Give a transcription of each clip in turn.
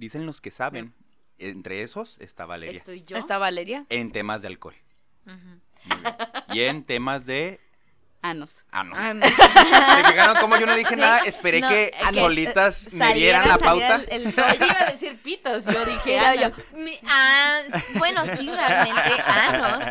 dicen los que saben. Entre esos está Valeria. Estoy yo. ¿Está Valeria? En temas de alcohol. Ujú. Muy bien. Y en temas de Anos. anos. No. ¿Se fijaron cómo yo no dije Sí, nada? Esperé no, que solitas me saliera- dieran la pauta. el- el- Yo iba a decir pitos, yo dije yo, anos. mi- ah, bueno, sí, realmente, anos.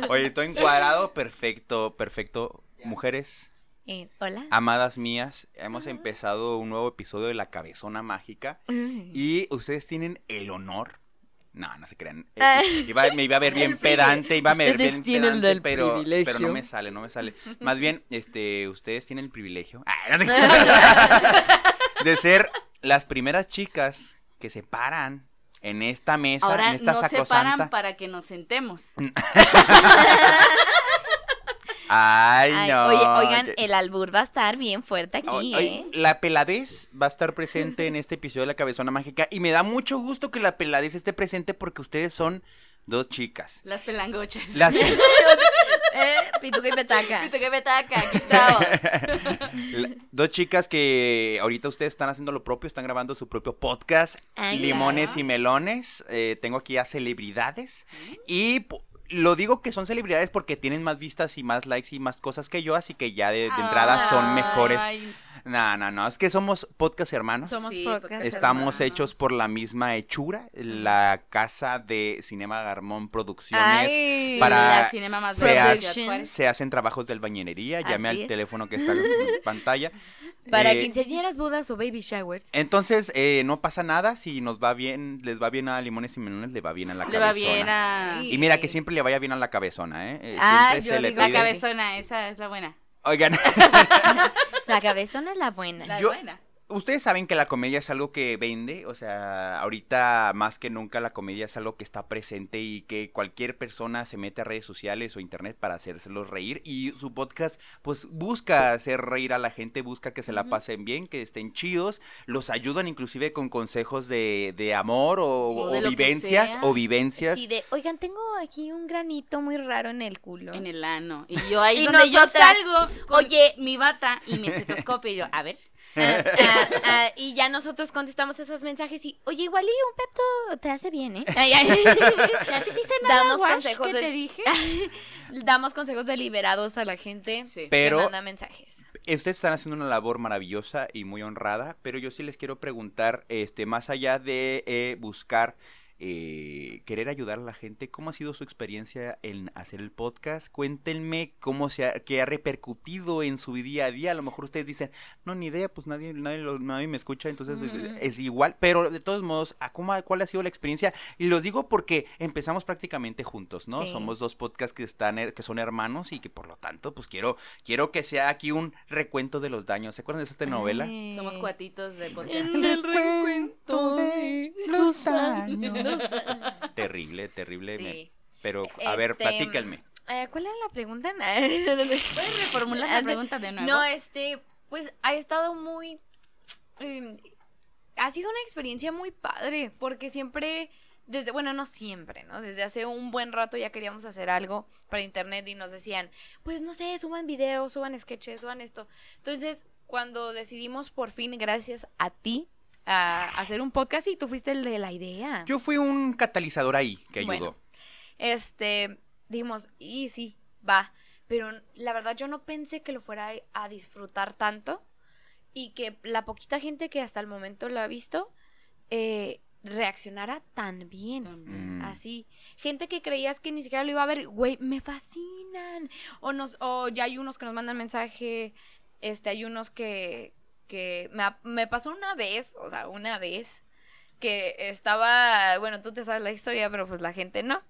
Oye, estoy encuadrado. Perfecto, perfecto. Mujeres, Eh, Hola. amadas mías, hemos empezado un nuevo episodio de La Cabezona Mágica. Y ustedes tienen el honor. No, no se crean. Eh, Ah. iba- me iba a ver bien pedante, iba a ver bien pedante, pero, pero no me sale, no me sale. Más bien, este, ustedes tienen el privilegio ah, no de ser las primeras chicas que se paran en esta mesa, Ahora en esta nos separan sacrosanta. para que nos sentemos. Ay, Ay, no. oye, oigan, que- el albur va a estar bien fuerte aquí, ¿eh? La peladez va a estar presente en este episodio de La Cabezona Mágica y me da mucho gusto que la peladez esté presente porque ustedes son dos chicas. Las pelangochas. Las, Eh, Pituca y petaca. Viste que petaca, aquí estamos. la- dos chicas que ahorita ustedes están haciendo lo propio, están grabando su propio podcast, Ay, Limones claro. y Melones. Eh, tengo aquí a celebridades y po- lo digo que son celebridades porque tienen más vistas y más likes y más cosas que yo, así que ya de, de entrada son mejores. Ay, No, no, no, es que somos podcast hermanos. Somos Sí, podcast Estamos hermanos. hechos por la misma hechura, la casa de Cinema Garmón Producciones. Ay, para- la cinema más se hace-. Se hacen trabajos de albañilería, llame al es. teléfono que está en pantalla. Para Eh, quinceañeras, bodas o baby showers. Entonces, eh, no pasa nada, si nos va bien, les va bien a Limones y Melones, le va bien a la Le va cabezona. bien a... Y mira que siempre le vaya bien a la cabezona, ¿eh? Eh, Ah, yo se le digo La cabezona, esa es la buena. Oigan, La cabezona es la buena. La Yo- buena. Ustedes saben que la comedia es algo que vende, o sea, ahorita más que nunca la comedia es algo que está presente y que cualquier persona se mete a redes sociales o internet para hacérselos reír y su podcast pues busca hacer reír a la gente, busca que se la pasen bien, que estén chidos, los ayudan inclusive con consejos de, de amor o, Sí, o de lo que vivencias o vivencias. Sí, de, oigan, tengo aquí un granito muy raro en el culo. En el ano. Y yo ahí Y donde yo salgo con oye. mi bata y mi estetoscopio y yo, a ver. Ah, ah, ah, y ya nosotros contestamos esos mensajes y, oye, igual y un pepto te hace bien, ¿eh? Ay, ay. ¿Ya te hiciste nada, Damos Wash, consejos que de- te dije? Damos consejos deliberados a la gente Sí. Pero- que manda mensajes. Ustedes están haciendo una labor maravillosa y muy honrada, pero yo sí les quiero preguntar, este, más allá de eh, buscar eh, querer ayudar a la gente, ¿cómo ha sido su experiencia en hacer el podcast? Cuéntenme cómo se ha, qué ha repercutido en su día a día. A lo mejor ustedes dicen, no, ni idea, pues nadie, nadie, lo- nadie me escucha, entonces es- igual. Pero de todos modos, ¿a cómo, ha- ¿cuál ha sido la experiencia? Y los digo porque empezamos prácticamente juntos, ¿no? Sí. Somos dos podcasts que están, her- que son hermanos y que por lo tanto, pues quiero, quiero que sea aquí un recuento de los daños. ¿Se acuerdan de esta novela? Ay. Somos cuatitos de podcast. El recuento de los años. Terrible, terrible. me- Sí. Pero, a ver, Este, platíquenme. Eh, ¿Cuál era la pregunta? ¿Puedes reformular la pregunta de nuevo? No, este, pues ha estado muy... eh, ha sido una experiencia muy padre, porque siempre, desde, bueno, no siempre, ¿no? Desde hace un buen rato ya queríamos hacer algo para internet y nos decían, pues no sé, suban videos, suban sketches, suban esto. Entonces, cuando decidimos por fin, gracias a ti, a hacer un podcast y tú fuiste el de la idea. Yo fui un catalizador ahí que ayudó. Bueno. Este, dijimos, y sí, va. Pero la verdad yo no pensé que lo fuera a disfrutar tanto y que la poquita gente que hasta el momento lo ha visto eh, reaccionara tan bien. Mm. Así, gente que creías que ni siquiera lo iba a ver, güey, me fascinan. O nos, o ya hay unos que nos mandan mensaje, este, hay unos que, que me, ha- me pasó una vez, o sea, una vez, que estaba, bueno, tú te sabes la historia, pero pues la gente no.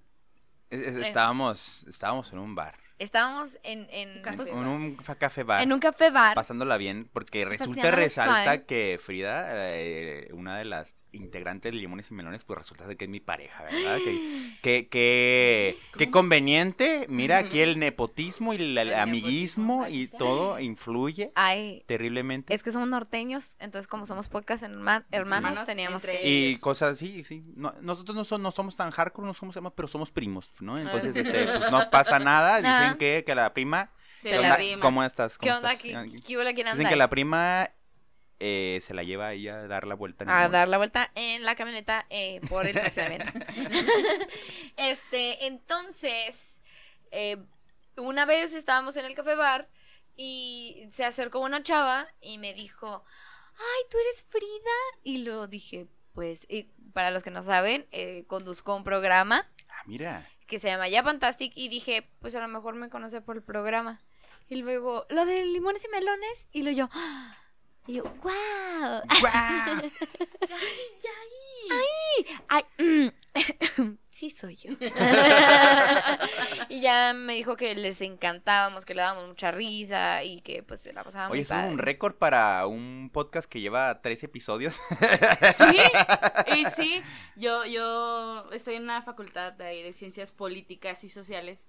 Es- es- Estábamos, estábamos en un bar. Estábamos en, en, Café pues, En un café bar. en un café bar. Pasándola bien, porque resulta resalta que Frida, eh, una de las integrantes de Limones y Melones, pues resulta de que es mi pareja, ¿verdad? Que, que, que, qué conveniente. Mira, aquí el nepotismo y el, El amiguismo y todo influye Ay, terriblemente. es que somos norteños, entonces como somos podcast herma- hermanos, Hermanos teníamos que... Y cosas así, sí. No- nosotros no, son- no somos tan hardcore, no somos hermanos, pero somos primos, ¿no? Entonces, Ah. este, pues no pasa nada. Dicen que, que la prima. Se ¿qué la rima. ¿Cómo estás? ¿Qué ¿Cómo onda? estás? ¿Qué, qué hubo? ¿Quién Dicen que la prima eh, se la lleva ahí a dar la vuelta. en el a dar la vuelta en la camioneta eh, por el fraccionamiento. este, entonces, eh, una vez estábamos en el café bar y se acercó una chava y me dijo, ay, tú eres Frida. Y lo dije, pues, y para los que no saben, eh, conduzco un programa Ah, mira. que se llama Ya Fantastic y dije, pues a lo mejor me conoce por el programa. Y luego, lo de limones y melones. Y luego yo, ¡ah! Y yo, wow. ¡Guau! Ay, mm, sí soy yo. y ya me dijo que les encantábamos, que le dábamos mucha risa y que pues se la pasaba Oye, es un récord para un podcast que lleva tres episodios. Sí, y sí, yo, yo estoy en una facultad de ciencias políticas y sociales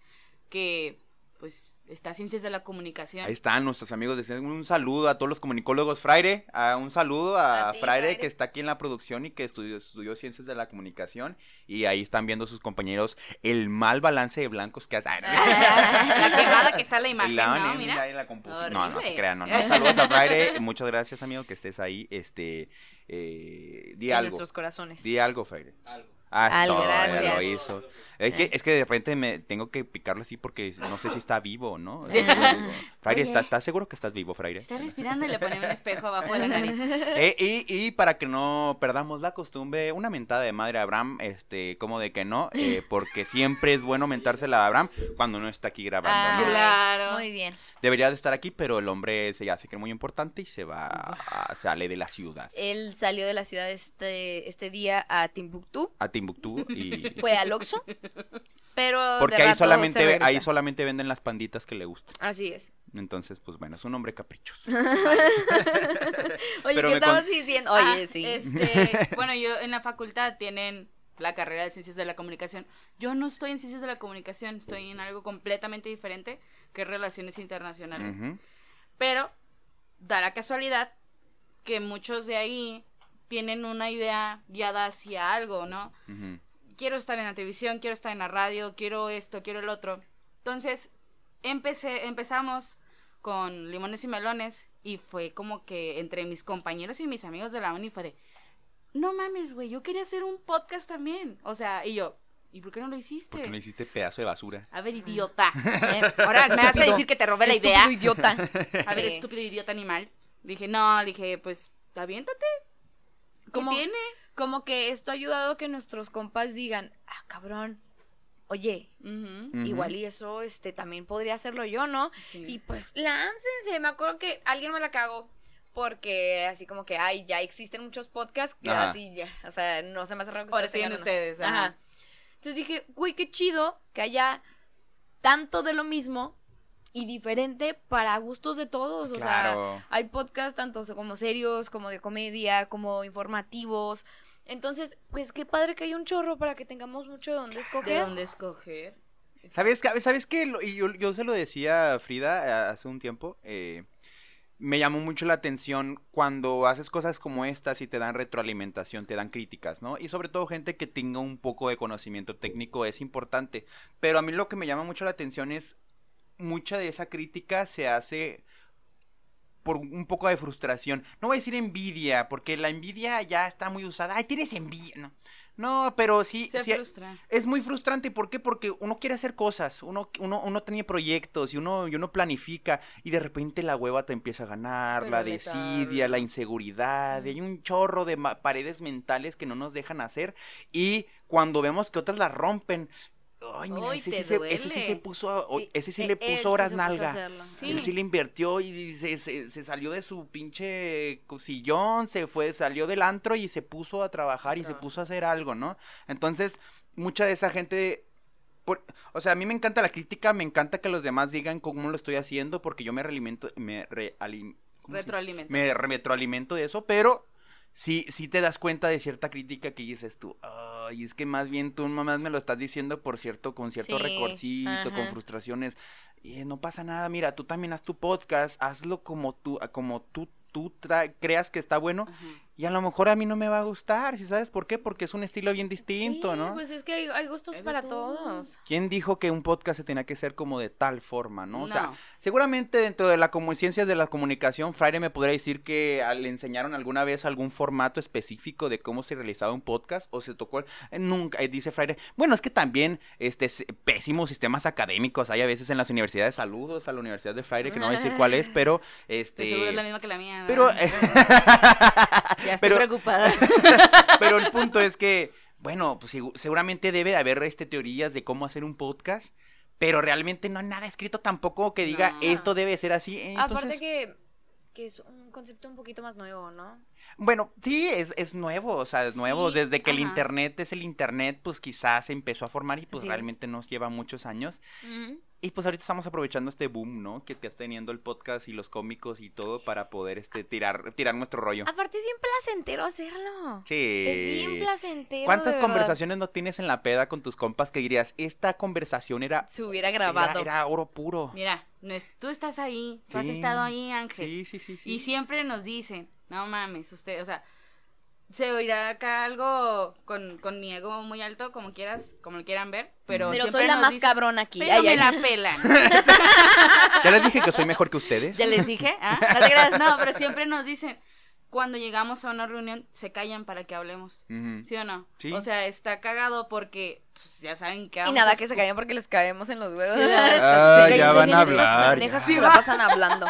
que, pues, está ciencias de la comunicación. Ahí están nuestros amigos de Ciencias. Un saludo a todos los comunicólogos. Fraire, a un saludo a, A ti, Fraire, Fraire. que está aquí en la producción y que estudió, estudió Ciencias de la Comunicación. Y ahí están viendo sus compañeros el mal balance de blancos que hacen. La quemada que está en la imagen, La- ¿no? ni- Mira. ni la compuso- No, no se crean, no, no. Saludos a Fraire. Muchas gracias, amigo, que estés ahí. Este, eh, di En algo. nuestros corazones. Di algo, Fraire. Algo. Ah, es Algo, todo, gracias. lo hizo. Es que, es que de repente me tengo que picarlo así porque no sé si está vivo, ¿no? Fraire. ¿estás, ¿estás seguro que estás vivo, Fraire? Está respirando y le pone un espejo abajo de la nariz. Eh, y, y para que no perdamos la costumbre, una mentada de madre a Abraham, este, como de que no, eh, porque siempre es bueno mentársela a Abraham cuando no está aquí grabando, Ah, ¿no? Claro. Muy bien. Debería de estar aquí, pero el hombre se ya se cree muy importante y se va, a- sale de la ciudad. Él salió de la ciudad este, este día a Timbuktu. A Timbuktu y... Fue al Oxxo. Pero Porque de ahí rato se solamente, regresa. ahí solamente venden las panditas que le gustan. Así es. Entonces, pues bueno, es un hombre caprichoso. Oye, Pero ¿qué estabas con- diciendo? Ah, Oye, sí. Este, bueno, yo en la facultad tienen la carrera de ciencias de la comunicación. Yo no estoy en ciencias de la comunicación, estoy en algo completamente diferente que es relaciones internacionales. Pero da la casualidad que muchos de ahí tienen una idea guiada hacia algo, ¿no? Quiero estar en la televisión, quiero estar en la radio, quiero esto, quiero el otro. Entonces, empecé, empezamos con limones y melones y fue como que entre mis compañeros y mis amigos de la uni fue de, no mames, güey, yo quería hacer un podcast también. O sea, y yo, ¿y por qué no lo hiciste? ¿Por qué no hiciste pedazo de basura? A ver, idiota. Eh, Ahora me vas a decir que te robé la Estúpido idea. idiota. A ver, Sí. estúpido idiota animal. Le dije, no, le dije, pues, aviéntate. ¿Qué ¿Cómo? tiene? Como que esto ha ayudado a que nuestros compas digan, ah, cabrón, oye, igual y eso este también podría hacerlo yo, ¿no? Sí. Y pues láncense, me acuerdo que alguien me la cagó porque así como que, ay, ya existen muchos podcasts que Ajá. así ya, o sea, no se me hace raro que Ahora ustedes, ajá. Ajá. Entonces dije, güey, qué chido que haya tanto de lo mismo y diferente para gustos de todos, o Claro. sea, hay podcasts tanto como serios, como de comedia, como informativos. Entonces, pues qué padre que hay un chorro para que tengamos mucho de dónde escoger. ¿De dónde escoger? ¿Sabes, qué? ¿Sabes qué? Y yo, yo se lo decía a Frida eh, hace un tiempo. eh, me llamó mucho la atención cuando haces cosas como estas y te dan retroalimentación, te dan críticas, ¿no? Y sobre todo gente que tenga un poco de conocimiento técnico es importante. Pero a mí lo que me llama mucho la atención es mucha de esa crítica se hace por un poco de frustración. No voy a decir envidia, porque la envidia ya está muy usada. Ay, tienes envidia. No, no pero sí, Se sí- frustra. es muy frustrante, ¿por qué? Porque uno quiere hacer cosas, uno, uno, uno tiene proyectos y uno, y uno planifica y de repente la hueva te empieza a ganar, Pero la desidia, la inseguridad, y hay un chorro de paredes mentales que no nos dejan hacer y cuando vemos que otras las rompen, ay, mira, ese, sí se, ese sí se duele. puso, a- o- Sí, ese sí e- le puso horas nalga. Él sí le invirtió y se, se- se salió de su pinche cosillón, se fue, salió del antro y se puso a trabajar y se puso a hacer algo, ¿no? Entonces, mucha de esa gente, por- o sea, a mí me encanta la crítica, me encanta que los demás digan cómo lo estoy haciendo porque yo me realimento, me realim-. Retroalimenta. me retroalimento de eso, pero sí, sí te das cuenta de cierta crítica que dices tú, ay, es que más bien tú nomás me lo estás diciendo por cierto, con cierto Sí, recorcito, con frustraciones, y eh, no pasa nada, mira, tú también haz tu podcast, hazlo como tú, como tú, tú creas que está bueno, Ajá. Y a lo mejor a mí no me va a gustar, ¿sí sabes por qué? Porque es un estilo bien distinto, Sí, ¿no? Pues es que hay, hay gustos Hay para todo. todos. ¿Quién dijo que un podcast se tenía que ser como de tal forma, no? O sea, seguramente dentro de la ciencias de la comunicación, Fraire me podría decir que le enseñaron alguna vez algún formato específico de cómo se realizaba un podcast o se tocó, el- eh, nunca, eh, dice Fraire, bueno, es que también este pésimos sistemas académicos hay a veces en las universidades, saludos a la Universidad de Fraire, que no voy a decir cuál es, pero este... Seguro es la misma que la mía. Pero, ¿verdad? ya estoy pero- preocupada. Pero el punto es que, bueno, pues segu- seguramente debe de haber este, teorías de cómo hacer un podcast, pero realmente no hay nada escrito tampoco que diga No. esto debe ser así. Entonces, Aparte que, que es un concepto un poquito más nuevo, ¿no? bueno, sí, es, es nuevo, o sea, es nuevo. Sí, Desde que el internet es el internet, pues quizás se empezó a formar y pues realmente nos lleva muchos años. Y pues ahorita estamos aprovechando este boom, ¿no? Que te está teniendo el podcast y los cómicos y todo para poder este tirar, tirar nuestro rollo. Aparte es bien placentero hacerlo. Sí. Es bien placentero. ¿Cuántas de conversaciones no tienes en la peda con tus compas que dirías, esta conversación era, Se hubiera era, grabado. era oro puro? Mira, no es- tú estás ahí, tú has estado ahí, Ángel. Sí, sí, sí, sí. Y siempre nos dicen, no mames, usted, o sea, se oirá acá algo con, con mi ego muy alto, como quieras, como lo quieran ver, pero Pero soy la más dicen, cabrona aquí. Pero Ay, me ay. la pelan. Ya les dije que soy mejor que ustedes. ya les dije, ¿ah? No te creas, no, pero siempre nos dicen, cuando llegamos a una reunión, se callan para que hablemos. ¿Sí o no? Sí. O sea, está cagado porque pues, ya saben que Y nada, a que se caen porque les caemos en los huevos. Sí, Ah, ya callen, van a hablar, que se la pasan hablando.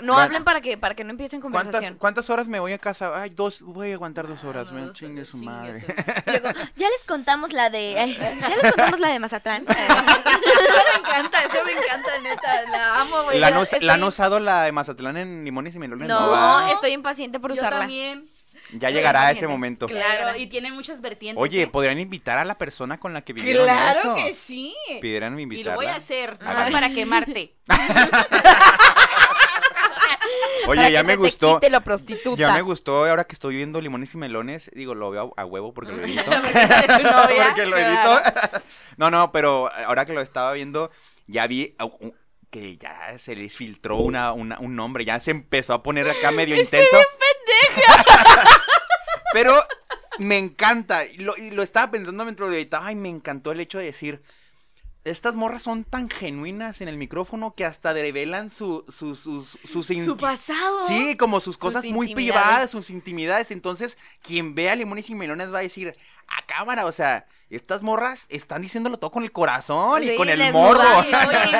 No Van- hablen para que, para que no empiecen ¿Cuántas, conversación. ¿Cuántas horas me voy a casa? Ay, dos, voy a aguantar dos Ah, horas, no, me chingue su chingue madre. su- Luego, ya les contamos la de. ay, ya les contamos la de Mazatlán. Eso me encanta, eso me encanta, neta, la amo, güey. ¿La, estoy- ¿La han usado la de Mazatlán en limones y melones? No, ¿va? estoy impaciente por Yo usarla. también. Ya llegará ese momento. Claro, y tiene muchas vertientes. Oye, ¿eh? ¿podrían invitar a la persona con la que vivieron Claro eso? que sí. Pidieran Y invitarla. lo voy a hacer, Ay. para quemarte. Oye, Para ya que me se gustó. lo prostituta. Ya me gustó ahora que estoy viendo limones y melones. Digo, lo veo a, a huevo porque lo edito. Porque lo edito. no, no, pero ahora que lo estaba viendo, ya vi uh, uh, que ya se les filtró una, una- un nombre. Ya se empezó a poner acá medio intenso. Pero me encanta. Y lo, y lo estaba pensando mientras lo editaba y me encantó el hecho de decir. Estas morras son tan genuinas en el micrófono que hasta revelan su, su- sus, sus, Su pasado. Sí, como sus Sus cosas muy privadas, sus intimidades. Entonces, quien vea Limones y Melones va a decir, a cámara, o sea, estas morras están diciéndolo todo con el corazón y con el morro. Oye,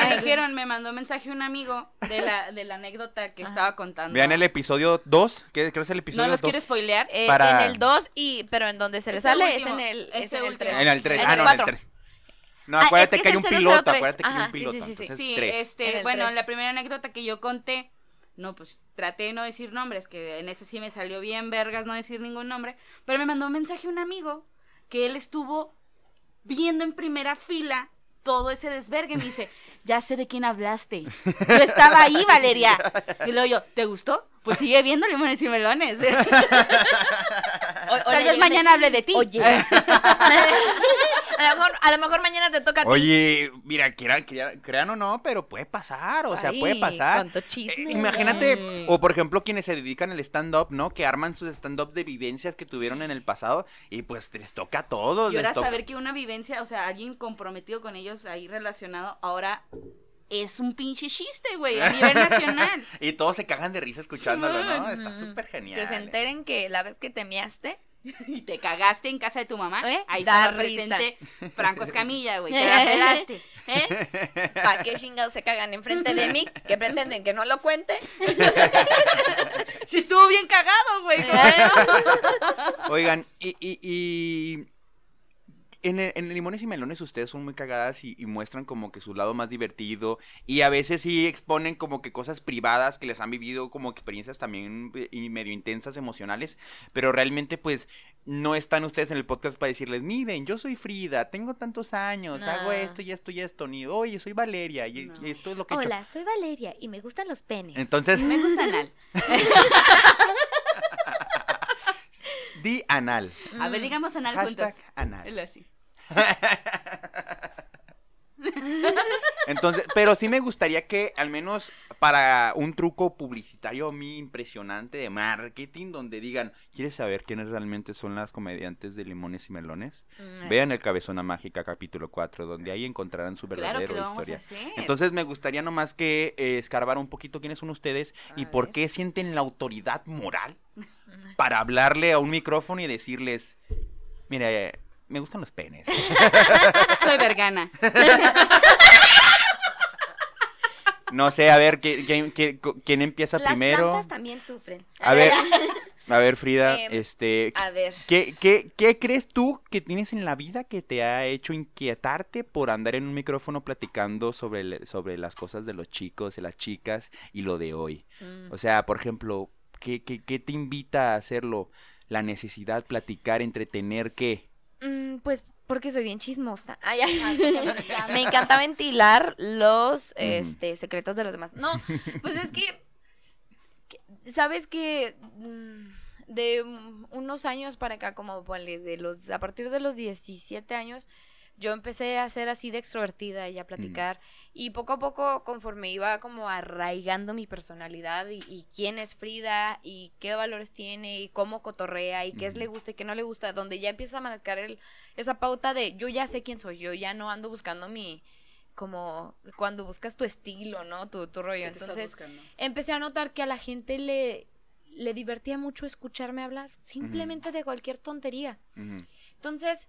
me dijeron, me mandó un mensaje un amigo de la, de la anécdota que Ajá. estaba contando. Vean el episodio 2, que creo que es el episodio No los 2. quiero spoilear. Eh, para- En el 2, y, pero en donde se le sale último, es en el, es ese en el último. 3. En el 3. En Ah, no, en el cuatro. 3. No, Ah, es acuérdate que hay un 003. piloto, acuérdate que hay un sí, piloto. sí, sí, sí. entonces Sí, tres. En este, bueno, tres. la primera anécdota que yo conté, no, pues traté de no decir nombres, que en ese sí me salió bien vergas no decir ningún nombre, pero me mandó un mensaje un amigo que él estuvo viendo en primera fila todo ese desvergue, me dice, ya sé de quién hablaste, yo estaba ahí, Valeria, y luego yo, ¿te gustó? Pues sigue viendo limones y melones. O- Tal vez mañana hable de ti. Oye. a, lo mejor, a lo mejor mañana te toca a ti. Oye, mira, quieran, crean, crean o no, pero puede pasar, o sea, puede pasar. cuánto chisme. Eh, imagínate, o por ejemplo, quienes se dedican al stand-up, ¿no? Que arman sus stand-up de vivencias que tuvieron en el pasado y pues les toca a todos. Y ahora toca- saber que una vivencia, o sea, alguien comprometido con ellos ahí relacionado, ahora es un pinche chiste, güey, a nivel nacional. Y todos se cagan de risa escuchándolo, ¿no? Está súper genial. Que se eh. enteren que la vez que te measte. y te cagaste en casa de tu mamá. ¿Eh? Ahí Da estaba risa. presente Franco Escamilla, güey. Te la pelaste. ¿Eh? ¿Para qué chingados se cagan enfrente de mí? Que pretenden que no lo cuente. Sí estuvo bien cagado, güey. ¿Eh? Oigan, y, y, y en, el- en Limones y Melones ustedes son muy cagadas y, y muestran como que su lado más divertido y a veces sí exponen como que cosas privadas que les han vivido como experiencias también y medio intensas emocionales, pero realmente pues no están ustedes en el podcast para decirles, miren, yo soy Frida, tengo tantos años, hago esto y esto y esto, ni oye, soy Valeria y, No. y esto es lo que he hecho". Hola, soy Valeria y me gustan los penes. Entonces, Me gusta anal. di anal. A ver, digamos anal Hashtag juntos. anal. Él así. Entonces, pero sí me gustaría que al menos para un truco publicitario a mí impresionante de marketing donde digan, ¿quieres saber quiénes realmente son las comediantes de Limones y Melones? Mm, Vean el Cabezona Mágica capítulo 4, donde ahí encontrarán su verdadera historia. Entonces me gustaría nomás que eh, escarbar un poquito quiénes son ustedes y por qué sienten la autoridad moral para hablarle a un micrófono y decirles, mire, eh, me gustan los penes. Soy vergana. No sé, a ver, ¿quién, quién- quién- quién empieza Las primero? plantas también sufren. A ver, a ver, Frida, Em, este, A ver. ¿qué, qué, qué crees tú que tienes en la vida que te ha hecho inquietarte por andar en un micrófono platicando sobre, sobre las cosas de los chicos, de las chicas y lo de hoy? Mm. O sea, por ejemplo, ¿qué, qué, qué te invita a hacerlo? La necesidad, platicar, entretener, ¿qué? Mm, pues porque soy bien chismosa. Ay, ay. Me encanta ventilar los este, secretos de los demás. No, pues es que, que- sabes que mm, de unos años para acá, como ponle, de los, a partir de los 17 años, yo empecé a ser así de extrovertida y a platicar. Y poco a poco, conforme iba como arraigando mi personalidad y, y quién es Frida y qué valores tiene y cómo cotorrea y qué es le gusta y qué no le gusta, donde ya empieza a marcar el, esa pauta de yo ya sé quién soy, yo ya no ando buscando mi como cuando buscas tu estilo, ¿no? Tu, tu rollo. ¿Qué te estás Entonces, buscando? empecé a notar que a la gente le, le divertía mucho escucharme hablar, simplemente de cualquier tontería. Entonces,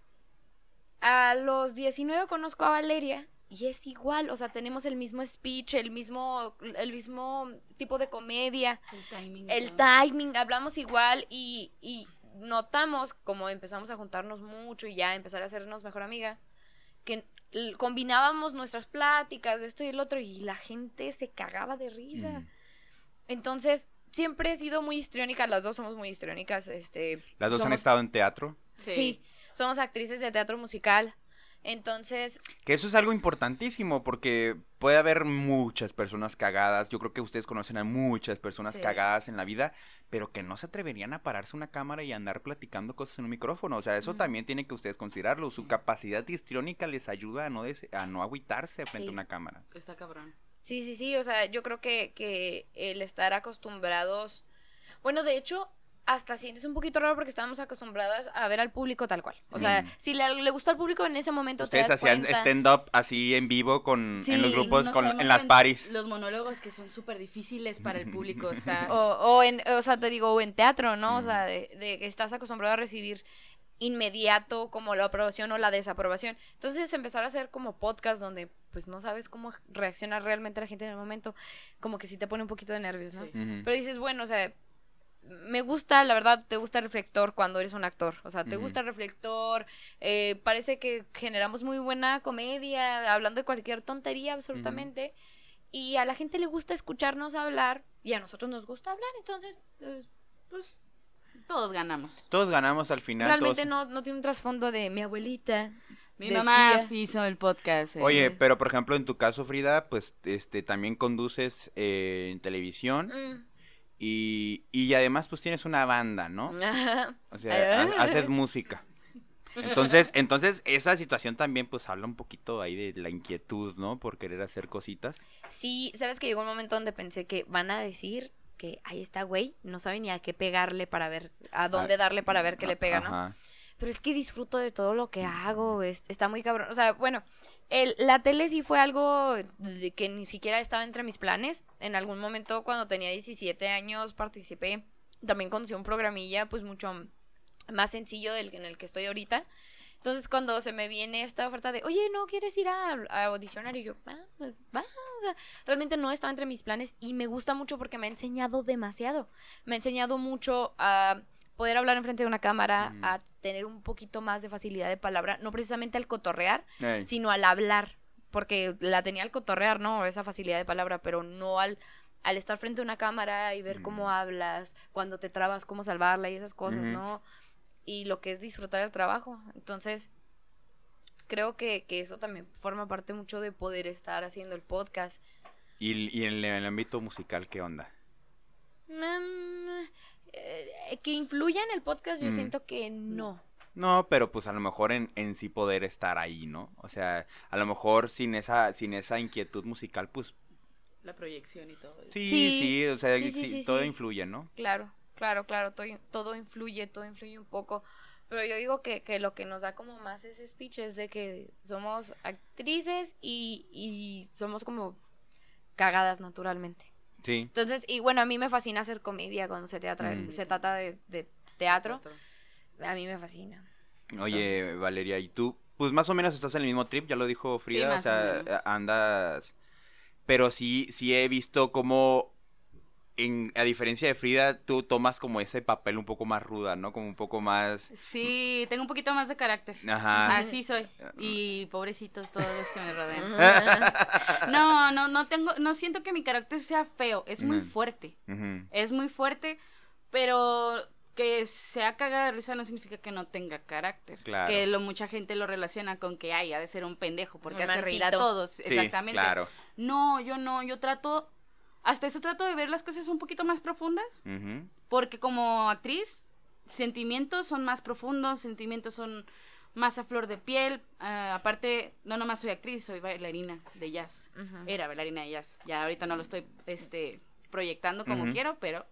a los 19 conozco a Valeria y es igual, o sea, tenemos el mismo speech, el mismo, el mismo tipo de comedia, El timing. el timing, hablamos igual y, y notamos, como empezamos a juntarnos mucho y ya empezar a hacernos mejor amiga, que combinábamos nuestras pláticas de esto y el otro y la gente se cagaba de risa. Entonces, siempre he sido muy histriónica, las dos somos muy histriónicas, este... Las dos han estado en teatro. Sí. Sí. Somos actrices de teatro musical. Entonces, Que eso es algo importantísimo porque puede haber muchas personas cagadas. Yo creo que ustedes conocen a muchas personas Sí. cagadas en la vida, pero que no se atreverían a pararse una cámara y andar platicando cosas en un micrófono. O sea, eso también tienen que ustedes considerarlo. Su capacidad histriónica les ayuda a no, des- a no agüitarse frente Sí. a una cámara. Está cabrón. sí, sí, sí, o sea, yo creo que, que el estar acostumbrados, bueno, de hecho, hasta sientes un poquito raro porque estábamos acostumbradas a ver al público tal cual. O sea, si le, le gustó al público en ese momento, Ustedes te das hacían stand-up así en vivo con, en los grupos, con, en las paris. Los monólogos que son súper difíciles para el público. Está. O, o en, o sea, te digo, o en teatro, ¿no? O Mm. sea, de, de que estás acostumbrado a recibir inmediato como la aprobación o la desaprobación. Entonces empezar a hacer como podcast donde pues no sabes cómo reacciona realmente la gente en el momento, como que sí te pone un poquito de nervios, ¿no? Sí. Pero dices, bueno, o sea, me gusta, la verdad, te gusta el reflector cuando eres un actor. O sea, te gusta el reflector. eh, parece que generamos muy buena comedia, hablando de cualquier tontería, absolutamente. Y a la gente le gusta escucharnos hablar y a nosotros nos gusta hablar. Entonces, pues, Pues todos ganamos. Todos ganamos al final. realmente todos- no, no tiene un trasfondo de mi abuelita. Mi decía- mamá hizo el podcast. eh. Oye, pero por ejemplo, en tu caso, Frida, pues este también conduces eh, en televisión Mm. Y, y además pues tienes una banda, ¿no? O sea, ha- haces música. Entonces, entonces esa situación también pues habla un poquito ahí de la inquietud, ¿no? Por querer hacer cositas. Sí, sabes que llegó un momento donde pensé que van a decir que ahí está, güey, no sabe ni a qué pegarle para ver, a dónde Ah, darle para ver qué le pega, ¿no? Ajá. Pero es que disfruto de todo lo que hago, es- está muy cabrón. O sea, bueno, el, la tele sí fue algo de que ni siquiera estaba entre mis planes. En algún momento cuando tenía 17 años participé, también conocí un programilla pues mucho más sencillo del en el que estoy ahorita. Entonces cuando se me viene esta oferta de, oye, ¿no quieres ir a, audicionar? Y yo, ah, pues, va. O sea, realmente no estaba entre mis planes y me gusta mucho porque me ha enseñado demasiado. Me ha enseñado mucho a poder hablar enfrente de una cámara, a tener un poquito más de facilidad de palabra, no precisamente al cotorrear, Ey. sino al hablar, porque la tenía al cotorrear, ¿no? Esa facilidad de palabra, pero no al, al estar frente a una cámara y ver cómo hablas, cuando te trabas, cómo salvarla y esas cosas. ¿no? Y lo que es disfrutar el trabajo. Entonces, creo que, que eso también forma parte mucho de poder estar haciendo el podcast. Y, y en el, en el ámbito musical, ¿qué onda? Mm, eh, que influya en el podcast, yo Ujú. siento que no. No, pero pues a lo mejor en, en sí poder estar ahí, ¿no? O sea, a lo mejor sin esa, sin esa inquietud musical, pues la proyección y todo eso. Sí, Sí, sí, o sea, sí, sí, sí, sí, todo sí. influye, ¿no? Claro, claro, claro, todo, todo influye, todo influye un poco. Pero yo digo que, que lo que nos da como más ese speech es de que somos actrices y, y somos como cagadas naturalmente. Sí. Entonces, y bueno, a mí me fascina hacer comedia cuando se, teatra- Mm. se trata de, de teatro. A mí me fascina. Oye, Valeria, ¿y tú? Pues más o menos estás en el mismo trip, ya lo dijo Frida, o más o sea, menos. andas... Pero sí, sí he visto como, en, a diferencia de Frida, tú tomas como ese papel un poco más ruda, ¿no? Como un poco más... Sí, tengo un poquito más de carácter. Ajá. Así soy. Y pobrecitos todos los que me rodean. No, no, no tengo, no siento que mi carácter sea feo, es muy fuerte. Es muy fuerte, pero que sea cagada de risa no significa que no tenga carácter. Claro. Que lo mucha gente lo relaciona con que ay, ha de ser un pendejo porque Un hace reír a todos. Sí, Exactamente. claro. No, yo no, yo trato hasta eso trato de ver las cosas un poquito más profundas, porque como actriz sentimientos son más profundos, sentimientos son más a flor de piel. Ah, aparte, no nomás soy actriz, soy bailarina de jazz. Era bailarina de jazz. Ya ahorita no lo estoy este proyectando como quiero, pero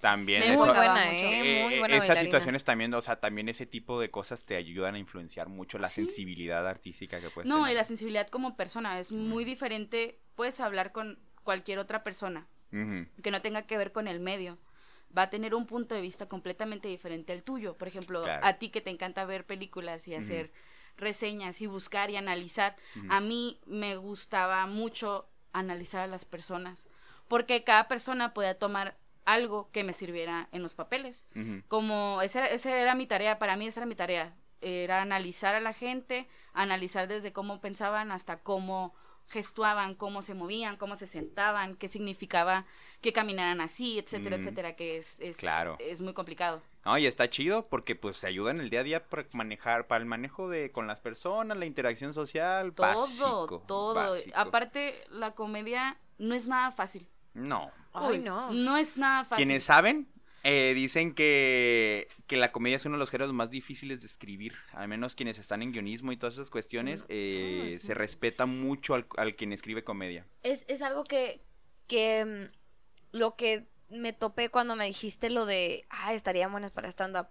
También Me eso... Muy buena. ¿eh? Muy Eh, buena esas bailarina. situaciones también, o sea, también ese tipo de cosas te ayudan a influenciar mucho la Sí. sensibilidad artística que puedes no, y tener. la sensibilidad como persona es muy diferente. Puedes hablar con cualquier otra persona que no tenga que ver con el medio. Va a tener un punto de vista completamente diferente al tuyo. Por ejemplo, Claro. a ti que te encanta ver películas y hacer reseñas y buscar y analizar. A mí me gustaba mucho analizar a las personas, porque cada persona podía tomar algo que me sirviera en los papeles. Como esa, esa era mi tarea, para mí esa era mi tarea, era analizar a la gente, analizar desde cómo pensaban hasta cómo gestuaban, cómo se movían, cómo se sentaban, qué significaba que caminaran así, etcétera, Mm. etcétera, que es, es, Claro. es muy complicado. No, y está chido porque pues te ayuda en el día a día para manejar, para el manejo de con las personas, la interacción social, Todo, básico, todo. básico. Aparte, la comedia no es nada fácil. No. Ay, Uy, no. No es nada fácil. Quienes saben, eh, dicen que, que la comedia es uno de los géneros más difíciles de escribir. Al menos quienes están en guionismo y todas esas cuestiones, No, eh, no, es se muy- respeta mucho al, al quien escribe comedia. Es, es algo que, que mm, lo que me topé cuando me dijiste lo de, ah, estarían buenas para stand-up.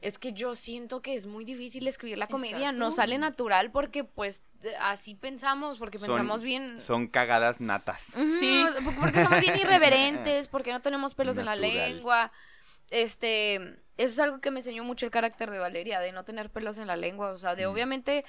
Es que yo siento que es muy difícil escribir la comedia, no sale natural porque pues así pensamos, porque Son- pensamos bien... Son cagadas natas. Sí. Porque somos bien irreverentes, porque no tenemos pelos en la lengua. Este, eso es algo que me enseñó mucho el carácter de Valeria, de no tener pelos en la lengua, o sea, de obviamente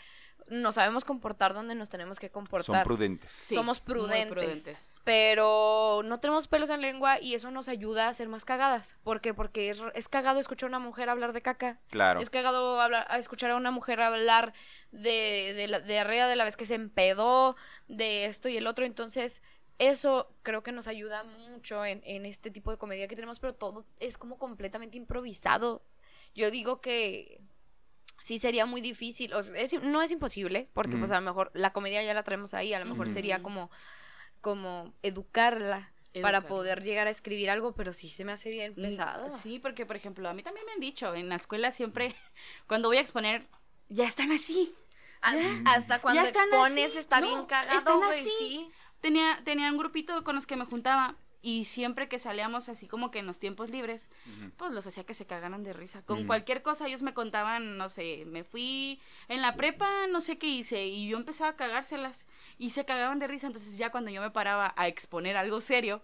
nos sabemos comportar donde nos tenemos que Son comportar. prudentes. Sí, somos prudentes. prudentes. Pero no tenemos pelos en la lengua y eso nos ayuda a ser más cagadas. ¿Por qué? Porque es, es cagado escuchar a una mujer hablar de caca. Claro. Es cagado hablar, a escuchar a una mujer hablar de, de, la, de arriba de la vez que se empedó, de esto y el otro. Entonces, eso creo que nos ayuda mucho en, en este tipo de comedia que tenemos, pero todo es como completamente improvisado. Yo digo que sí sería muy difícil, o sea, es- no es imposible, porque pues a lo mejor la comedia ya la traemos ahí, a lo mejor sería como, como educarla para poder llegar a escribir algo, pero sí se me hace bien pesado. Sí, porque por ejemplo, a mí también me han dicho, en la escuela siempre, cuando voy a exponer, ya están así. A- Ya. Hasta cuando Ya están expones así. está No, bien cagado, güey, sí. Tenía, tenía un grupito con los que me juntaba y siempre que salíamos así como que en los tiempos libres, pues los hacía que se cagaran de risa. Con cualquier cosa ellos me contaban, no sé, me fui en la prepa, no sé qué hice, y yo empezaba a cagárselas y se cagaban de risa. Entonces ya cuando yo me paraba a exponer algo serio,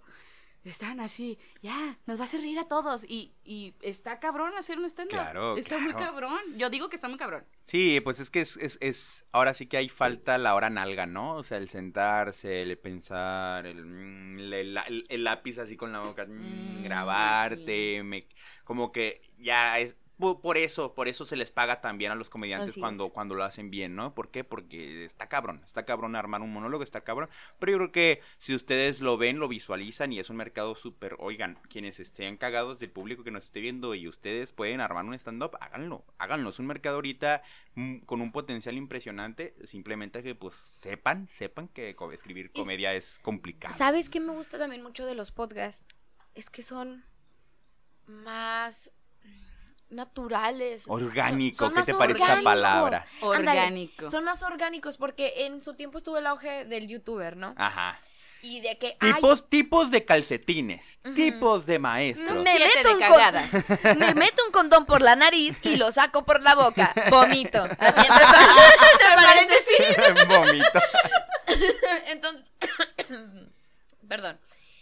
estaban así, ya, nos va a hacer reír a todos. Y, y está cabrón hacer un stand-up. Claro, Está muy cabrón. Yo digo que está muy cabrón. Sí, pues es que es, es, es- ahora sí que hay falta la hora nalga, ¿no? O sea, el sentarse, el pensar, el, mm, el, el- el lápiz así con la boca, mm, Mm, grabarte, me- como que ya es por eso, por eso se les paga también a los comediantes Así cuando, es. cuando lo hacen bien, ¿no? ¿Por qué? Porque está cabrón, está cabrón armar un monólogo, está cabrón. Pero yo creo que si ustedes lo ven, lo visualizan y es un mercado súper, oigan, quienes estén cagados del público que nos esté viendo y ustedes pueden armar un stand-up, háganlo, háganlo. Es un mercado ahorita mm, con un potencial impresionante, simplemente que pues sepan, sepan que escribir comedia es complicado. ¿Sabes qué me gusta también mucho de los podcasts? Es que son más naturales. Orgánico, Son- son ¿qué te parece esa palabra? Orgánico. son más orgánicos porque en su tiempo estuvo el auge del youtuber, ¿no? Ajá. y de que ay, Tipos, tipos de calcetines, tipos de maestros. me Siete meto, de con- me meto un condón por la nariz y lo saco por la boca. Vomito. Así entre paréntesis. Vomito. Entonces, perdón.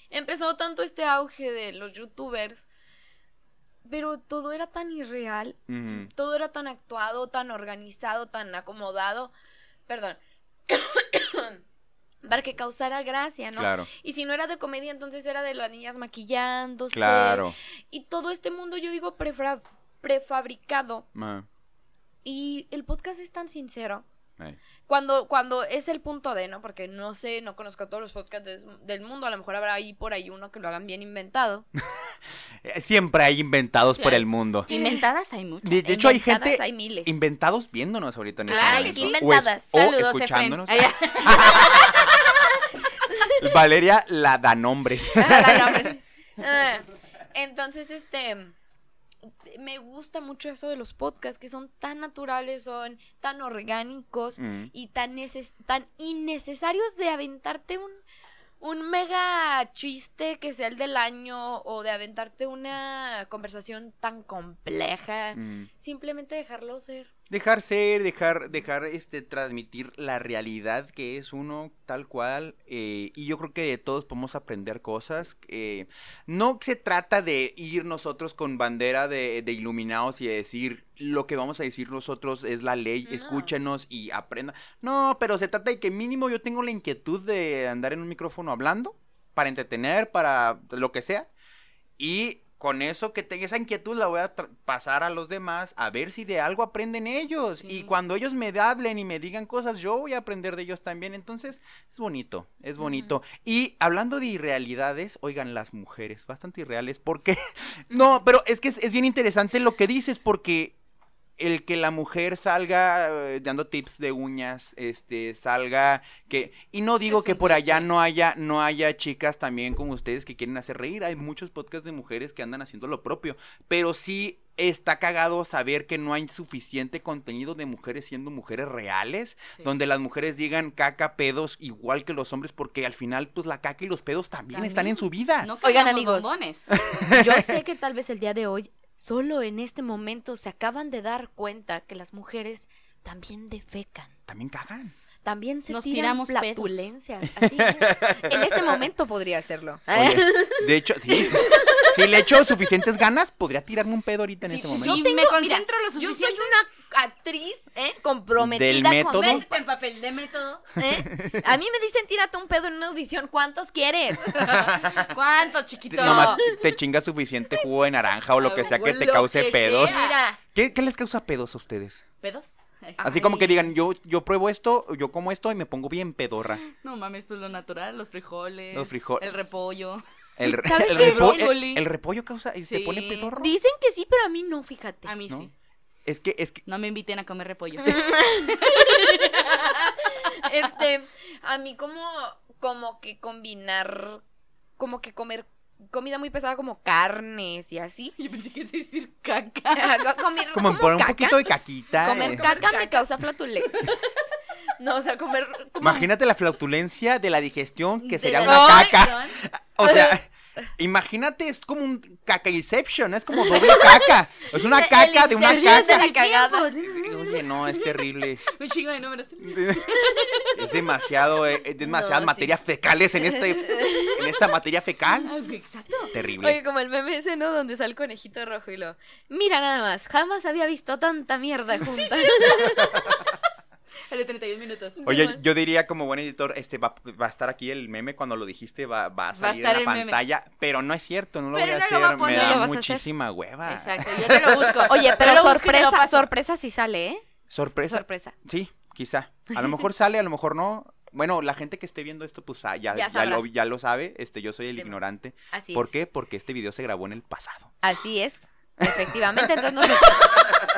Empezó tanto este auge de los youtubers, pero todo era tan irreal, todo era tan actuado, tan organizado, tan acomodado. Perdón. Para que causara gracia, ¿no? Claro, Y si no era de comedia, entonces era de las niñas maquillándose. claro. Y todo este mundo, yo digo, prefra- prefabricado. Y el podcast es tan sincero. Cuando, cuando es el punto de, ¿no? Porque no sé, no conozco todos los podcasts del mundo. A lo mejor habrá ahí por ahí uno que lo hagan bien inventado. Siempre hay inventados por el mundo. Inventadas hay muchas. De, de hecho, hay Inventadas gente hay miles. inventados viéndonos ahorita en Claro, este que momento. inventadas. O, es- o Saludos, escuchándonos. Efren. Ay, Valeria la da nombres. Ah, Entonces, este. Me gusta mucho eso de los podcasts que son tan naturales, son tan orgánicos Mm. y tan, neces- tan innecesarios de aventarte un, un mega chiste que sea el del año o de aventarte una conversación tan compleja. Mm. Simplemente dejarlo ser. Dejar ser, dejar, dejar este, transmitir la realidad que es uno tal cual. eh, y yo creo que de todos podemos aprender cosas. eh, no se trata de ir nosotros con bandera de, de iluminados y de decir lo que vamos a decir nosotros es la ley, No. escúchenos y aprendan. No, pero se trata de que mínimo yo tengo la inquietud de andar en un micrófono hablando para entretener, para lo que sea. Y con eso que tenga esa inquietud la voy a pasar a los demás a ver si de algo aprenden ellos. Y cuando ellos me hablen y me digan cosas, yo voy a aprender de ellos también. Entonces, es bonito, es bonito. Y hablando de irrealidades, oigan, las mujeres, bastante irreales, porque... no, pero es que es, es bien interesante lo que dices, porque el que la mujer salga eh, dando tips de uñas, este, salga que y no digo Es que por allá no haya no haya chicas también como ustedes que quieren hacer reír, hay muchos podcasts de mujeres que andan haciendo lo propio, pero sí está cagado saber que no hay suficiente contenido de mujeres siendo mujeres reales, Sí. donde las mujeres digan caca, pedos igual que los hombres porque al final pues la caca y los pedos también, También. están en su vida. No Oigan, amigos. bombones. Yo sé que tal vez el día de hoy, solo en este momento, se acaban de dar cuenta que las mujeres también defecan. También cagan. También se Nos tiran tiramos flatulencias. Así es. En este momento podría hacerlo. Oye, de hecho, sí. Si le echo suficientes ganas, podría tirarme un pedo ahorita en Sí, este sí, momento. Yo me tengo, concentro mira, lo Yo soy una actriz ¿eh? comprometida Del con método. ser- Métete en papel de método. ¿eh? A mí me dicen tírate un pedo en una audición. ¿Cuántos quieres? ¿Cuánto, Te- chiquito? Nomás te chingas suficiente jugo de naranja o lo que sea que te cause que pedos. sea. Mira, ¿Qué, qué les causa pedos a ustedes? ¿Pedos? Ay, Así como que digan, yo, yo pruebo esto, yo como esto y me pongo bien pedorra. No mames, pues lo natural, los frijoles. Los frijol- El repollo. El, re- ¿Sabes el qué? repo- Brócoli. el- el repollo causa y te Sí. pone pedorro. dicen que sí, pero a mí no, fíjate. A mí ¿No? sí. Es que, es que, No me inviten a comer repollo. Este, a mí como, como que combinar, como que comer comida muy pesada como carnes y así. Yo pensé que es decir caca. comer como como por un poquito de caquita. Comer eh. caca, caca. me causa flatulencias. No, o sea, comer como Imagínate la flautulencia de la digestión que De sería la una Ay. caca. O sea, imagínate, es como un caca-inception, es como doble caca. Es una caca de una de caca. la cagada. Oye, no, es terrible. Un chingo de números. Es demasiado, eh, es demasiadas No, sí. materias fecales en este, en esta materia fecal. Ah, Exacto. Terrible. Oye, como el meme ese, ¿no? Donde sale el conejito rojo y lo... Mira nada más, jamás había visto tanta mierda junta. El de 31 minutos. Oye, yo diría como buen editor, este va, va a estar aquí el meme cuando lo dijiste, va, va a salir estar en la meme. pantalla, pero no es cierto, no lo Pero voy a no hacer, lo va a me poner. Da hacer. muchísima hueva. Exacto, yo te lo busco. Oye, pero sorpresa, sorpresa sí sale, ¿eh? ¿Sorpresa? Sorpresa. Sí, quizá. A lo mejor sale, a lo mejor no. Bueno, la gente que esté viendo esto, pues ah, ya, Ya ya, sabrá. lo, ya lo sabe. Este, yo soy el Sí, ignorante. Así ¿Por es. qué? Porque este video se grabó en el pasado. Así es. Efectivamente, entonces nos est-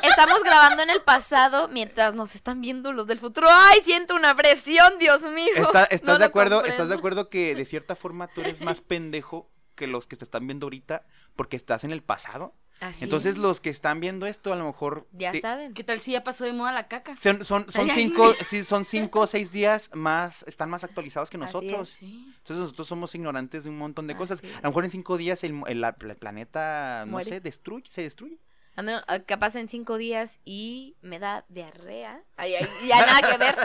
estamos grabando en el pasado mientras nos están viendo los del futuro. ¡Ay, siento una presión, Dios mío! Está- ¿Estás No de acuerdo? comprendo. ¿Estás de acuerdo que de cierta forma tú eres más pendejo que los que te están viendo ahorita porque estás en el pasado? Así Entonces es. los que están viendo esto a lo mejor Ya te- saben. ¿Qué tal si ya pasó de moda la caca? son, son, son Ay, cinco, sí, son cinco o seis días más, están más actualizados que Así nosotros. es. Sí. Entonces nosotros somos ignorantes de un montón de cosas. Es. A lo mejor en cinco días el, el- el planeta, no Muere. sé, destruye, se destruye. A menos- a- capaz en cinco días y me da diarrea. Ay, ay, ya nada que ver.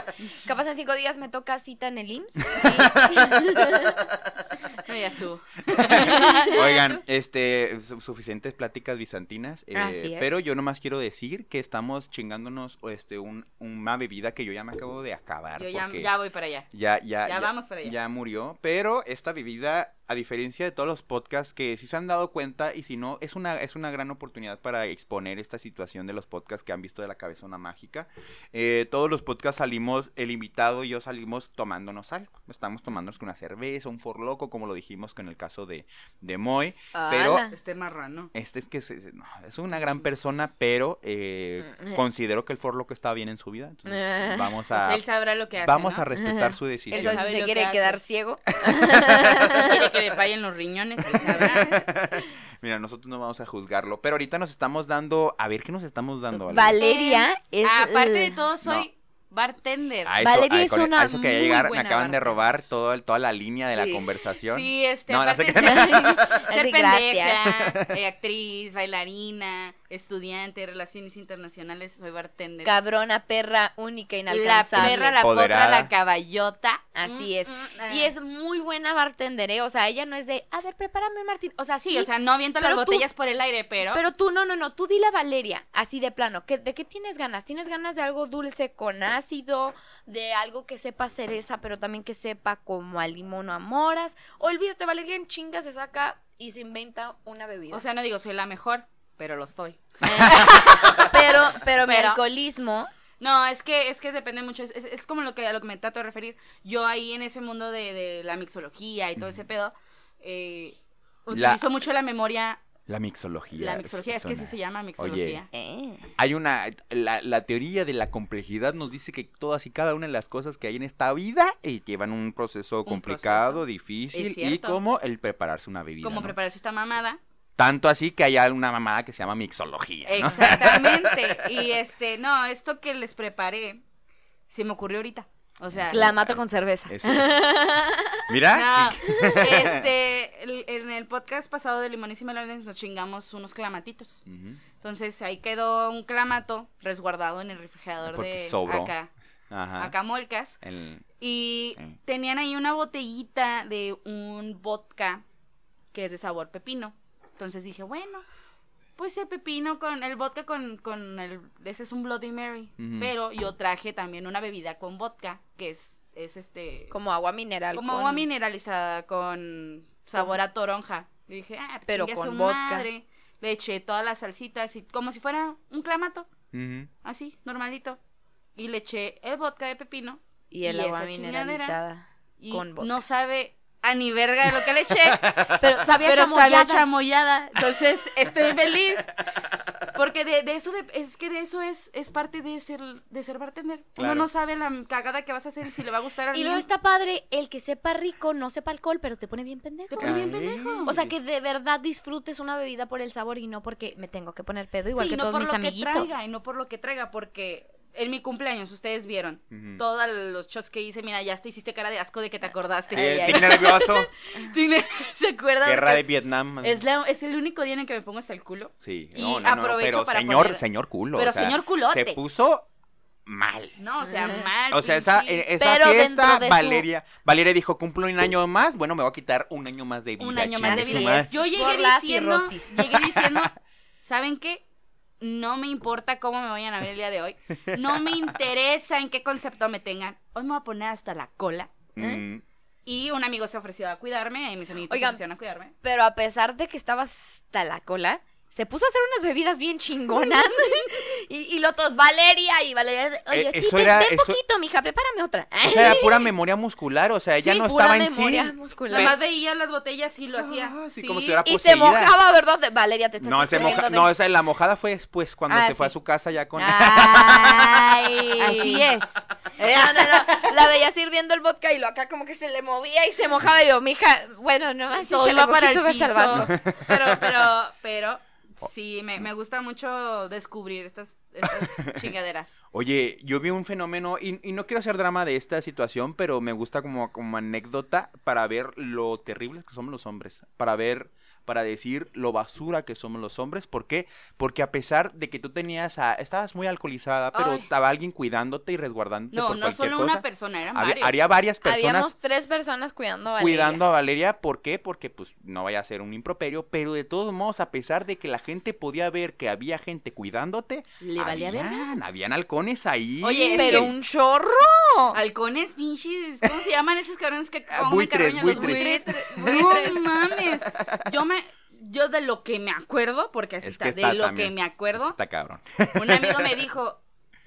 Capaz en cinco días me toca cita en el IMSS. No, ya estuvo. Oigan, este, su- suficientes pláticas bizantinas, eh, Así es. pero yo nomás quiero decir que estamos chingándonos este, un, una bebida que yo ya me acabo de acabar. Yo ya, ya voy para allá. ya, ya, Ya vamos para allá. Ya murió, pero esta bebida, a diferencia de todos los podcasts que si se han dado cuenta y si no, es una, es una gran oportunidad para exponer esta situación de los podcasts que han visto de la cabezona mágica. Eh, todos los podcasts salimos, el invitado y yo salimos tomándonos algo. Estamos tomándonos una cerveza, un forloco, como lo dijimos con el caso de, de Moy. Pero-. Este marrano. Este es que no, es una gran persona, pero eh, Mm. considero que el forloco está bien en su vida. entonces, Eh. vamos Pues a, él sabrá lo que hace. vamos ¿no? a respetar su decisión. Eso sabe si se que quiere quedar ciego. Que le fallen los riñones, sabrá. Mira, nosotros no vamos a juzgarlo, pero ahorita nos estamos dando, a ver qué nos estamos dando. Ale? Valeria es. Aparte de todo, soy bartender. A eso, Valeria a- es con- a una eso quería muy llegar, me acaban de robar todo el- toda la línea de la conversación. Sí, este, No, no aparte sé ser, ser pendeja, eh, actriz, bailarina, estudiante, relaciones internacionales, soy bartender. Cabrona, perra, única, la inalcanzable. perra, la potra, la caballota. Así Mm, es. mm, Y ah. es muy buena bartender, ¿eh? O sea, ella no es de, a ver, prepárame un martín. O sea, sí, Sí, o sea, no aviento las tú- botellas por el aire, pero... Pero tú, no, no, no, tú dile a Valeria, así de plano, ¿qué, ¿de qué tienes ganas? ¿Tienes ganas de algo dulce con ácido? ¿De algo que sepa cereza, pero también que sepa como a limón o a moras? Olvídate, Valeria en chinga se saca y se inventa una bebida. O sea, no digo soy la mejor, pero lo estoy. pero, pero mi Pero- alcoholismo, No, es que, es que depende mucho, es, es- es como lo que, a lo que me trato de referir. Yo ahí en ese mundo de, de la mixología y todo ese pedo, eh, La- utilizo mucho la memoria, La mixología. la mixología, es, que sí se llama Oye, mixología. eh, hay una, la, la teoría de la complejidad nos dice que todas y cada una de las cosas que hay en esta vida eh, llevan un proceso complicado, proceso. difícil y como el prepararse una bebida. Cómo ¿no? prepararse esta mamada. Tanto así que hay una mamada que se llama mixología. ¿no? Exactamente. y este, no, esto que les preparé, se me ocurrió ahorita. O sea, la mato con cerveza. Eso es. Mira, no, este, el- en el podcast pasado de Limones y Melones nos chingamos unos clamatitos. Entonces ahí quedó un clamato resguardado en el refrigerador Porque de sobró. acá, Ajá. acá Molcas. El- Y Sí. tenían ahí una botellita de un vodka que es de sabor pepino. Entonces dije, bueno, pues el pepino con el vodka con, con el... Ese es un Bloody Mary. Pero yo traje también una bebida con vodka, que es, es este... Como agua mineral. Como con- agua mineralizada con sabor a toronja. Y dije, ah, pues Pero con su vodka. madre. Le eché todas las salsitas y como si fuera un clamato, así, normalito. Y le eché el vodka de pepino. Y el y agua mineralizada. Y Con vodka. no sabe a ni verga de lo que le eché. Pero sabía pero sabía chamoyadas. chamoyada. Entonces, estoy feliz. Porque de, de eso, de- es que de eso es, es parte de ser, de ser bartender. Claro. Uno no sabe la cagada que vas a hacer y si le va a gustar a Y luego está padre el que sepa rico, no sepa alcohol, pero te pone bien pendejo. Te pone bien pendejo. O sea, que de verdad disfrutes una bebida por el sabor y no porque me tengo que poner pedo igual Sí, que no todos por mis lo amiguitos. que traiga y no por lo que traiga, porque en mi cumpleaños, ustedes vieron todos los shots que hice, mira, ya te hiciste cara de asco de que te acordaste. Sí, Ay, ay. tic nervioso. Tiene- ¿Se acuerdan? Guerra de Vietnam. Es, la- es el único día en el que me pongo hasta el culo. Sí, Y no, no, no, aprovecho pero para señor, poner- señor culo. Pero o sea, señor culote. Se puso mal. No, o sea, Ajá. mal. O sea, esa, eh, esa Pero fiesta, su- Valeria, Valeria dijo, cumplo un año más, bueno, me voy a quitar un año más de vida. un año más de vida. Yo llegué Por diciendo, llegué diciendo, ¿saben qué? No me importa cómo me vayan a ver el día de hoy. No me interesa en qué concepto me tengan. Hoy me voy a poner hasta la cola. Mm, Y un amigo se ofreció a cuidarme y mis amiguitos Oigan, se ofrecieron a cuidarme. Pero a pesar de que estaba hasta la cola, se puso a hacer unas bebidas bien chingonas. y, y lo todos, Valeria y Valeria, oye, Eh, sí, era- ven eso- poquito, mija, prepárame otra. Esa era pura memoria muscular, o sea, ella Sí, no pura estaba en memoria sí. muscular. Nada más veía las botellas y lo hacía. Ah, sí, sí, como si fuera y se mojaba, ¿verdad? Valeria, te estás No, se moja, de- no, esa, la mojada fue después, cuando Ah, se fue a su casa ya con... Ay. Así es. Eh, no, no, no. La veía sirviendo el vodka y lo acá como que se le movía y se mojaba. Y yo, mija, bueno, no más Todo échale iba para el al piso. vaso. Pero, pero, pero, Sí, me, me gusta mucho descubrir estas, estas chingaderas. Oye, yo vi un fenómeno, y, y no quiero hacer drama de esta situación, pero me gusta como, como anécdota para ver lo terribles que somos los hombres. Para ver, para decir lo basura que somos los hombres. ¿Por qué? Porque a pesar de que tú tenías a, estabas muy alcoholizada, pero Ay. estaba alguien cuidándote y resguardándote No, por no cualquier solo cosa. una persona, eran Había, varios. haría varias personas Habíamos tres personas cuidando a Valeria. cuidando a Valeria. ¿Por qué? Porque pues no vaya a ser un improperio, pero de todos modos, a pesar de que la gente podía ver que había gente cuidándote, ¿Le valía habían, habían halcones ahí. Oye, Pero que- un chorro. Halcones, pinches, ¿cómo se llaman esos cabrones que Ah, comen buitres, carroña? Los buitres. buitres. No mames. Yo me, yo de lo que me acuerdo, porque así Es está, de lo también. que me Es que acuerdo, está cabrón. un amigo me dijo,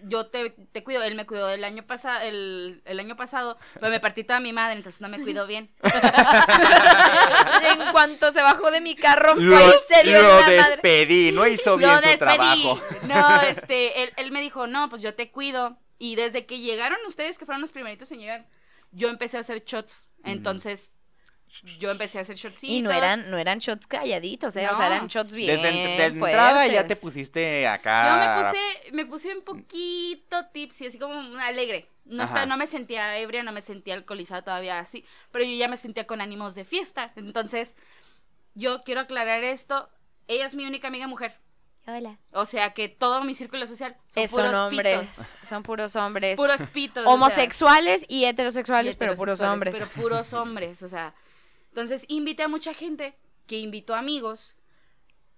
yo te, te cuido, él me cuidó el año pasado, el, el año pasado, pero me partí toda mi madre, entonces no me cuidó bien. en cuanto se bajó de mi carro, fue Lo, y se dio en lo la madre. despedí, no hizo bien Lo su despedí. trabajo. No, este, él, él me dijo, no, pues yo te cuido. Y desde que llegaron ustedes, que fueron los primeritos en llegar, yo empecé a hacer shots. Entonces, yo empecé a hacer shots. Y no eran, no eran shots calladitos, ¿eh? O sea, eran shots bien Desde en- de entrada ya te pusiste Yo acá. me puse, me puse un poquito tipsy, así como una alegre. No, Ajá. está, no me sentía ebria, no me sentía alcoholizada todavía así, pero yo ya me sentía con ánimos de fiesta. Entonces, yo quiero aclarar esto. Ella es mi única amiga mujer. Hola. O sea que todo mi círculo social son Son puros hombres, pitos. son puros hombres. Puros pitos. o sea, Homosexuales y y heterosexuales, pero puros hombres. Pero puros hombres, o sea. Entonces invité a mucha gente que invitó amigos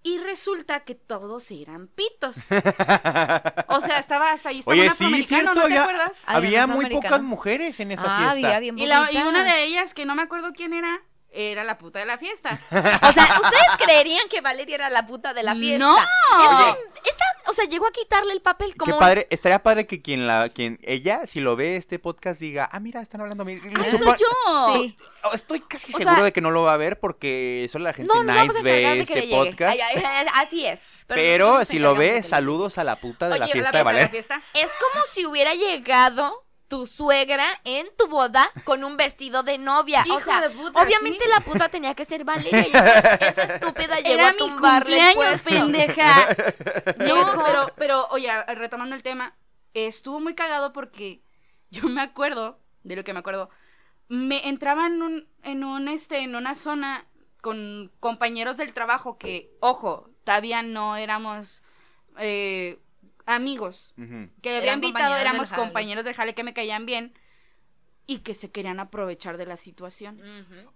y resulta que todos eran pitos. O sea, estaba hasta ahí, estaba Oye, sí, cierto, ¿no te había, acuerdas? Había muy pocas mujeres en esa ah, fiesta. había bien Y, la- y poquitas. una de ellas, que no me acuerdo quién era, era la puta de la fiesta. O sea, ¿ustedes creerían que Valeria era la puta de la fiesta? No. Esa- Oye. esa- o sea, llegó a quitarle el papel como Qué un- padre, estaría padre que quien la, quien ella, si lo ve este podcast, diga, ah, mira, están hablando a mí. ¡Ah, soy yo! Sí. Oh, Estoy casi O seguro sea- de que no lo va a ver porque solo la gente No, nice encargar ve este podcast. Ay, ay, ay, así es. pero si lo ve, saludos a la puta de Oye, la fiesta La de puta de la Valeria. fiesta. Es como si hubiera llegado tu suegra en tu boda con un vestido de novia. o Hijo sea, de puta, obviamente sí. la puta tenía que ser Valeria. esa, estúpida llegó Era a mi tumbarle el cumpleaños, pendeja. No, pero, pero, oye, retomando el tema, estuvo muy cagado porque yo me acuerdo, de lo que me acuerdo, me entraba en un, en un, este, en una zona con compañeros del trabajo que, ojo, todavía no éramos eh, amigos. Que había Eran invitado, compañeros del éramos jale. compañeros del jale que me caían bien y que se querían aprovechar de la situación.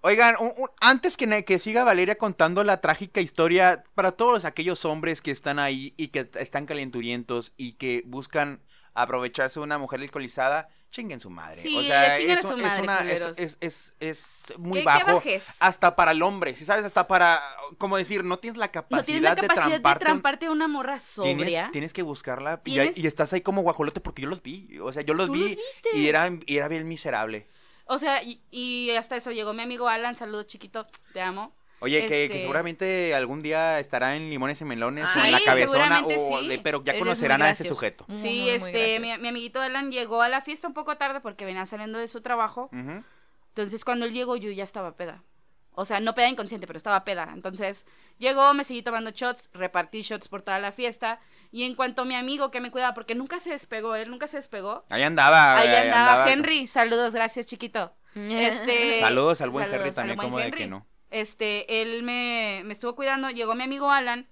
Oigan, un- un- antes que, que siga Valeria contando la trágica historia para todos aquellos hombres que están ahí y que están calenturientos y que buscan aprovecharse de una mujer alcoholizada, chinguen su madre. Sí, o sea, es, su es madre, una- es, es- es- es muy ¿Qué- qué bajo. Hasta para el hombre, si sabes, hasta para, como decir, no tienes la capacidad, No tienes la capacidad de tramparte. una morra sobria. Tienes, tienes que buscarla y, estás ahí como guajolote porque yo los vi. O sea, yo los vi los y era, y era bien miserable. O sea, y, y hasta eso llegó mi amigo Alan, saludo chiquito, te amo. Oye, que, Este- que seguramente algún día estará en Limones y Melones Ah, en la cabezona, o sí. de- pero ya conocerán a ese sujeto. Muy, sí, muy, muy este, mi, amiguito Alan llegó a la fiesta un poco tarde porque venía saliendo de su trabajo. Ujú. Entonces, cuando él llegó, yo ya estaba peda. O sea, no peda inconsciente, pero estaba peda. Entonces, llegó, me seguí tomando shots, repartí shots por toda la fiesta. Y en cuanto a mi amigo que me cuidaba, porque nunca se despegó, él nunca se despegó. Ahí andaba. Ahí andaba Henry, saludos, gracias chiquito. Este, Saludos al buen saludos Henry también, como de que no. Este, él me, me estuvo cuidando, llegó mi amigo Alan.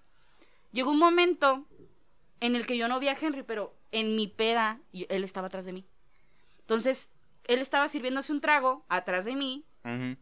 Llegó un momento en el que yo no vi a Henry, pero en mi peda y- él estaba atrás de mí. Entonces, él estaba sirviéndose un trago atrás de mí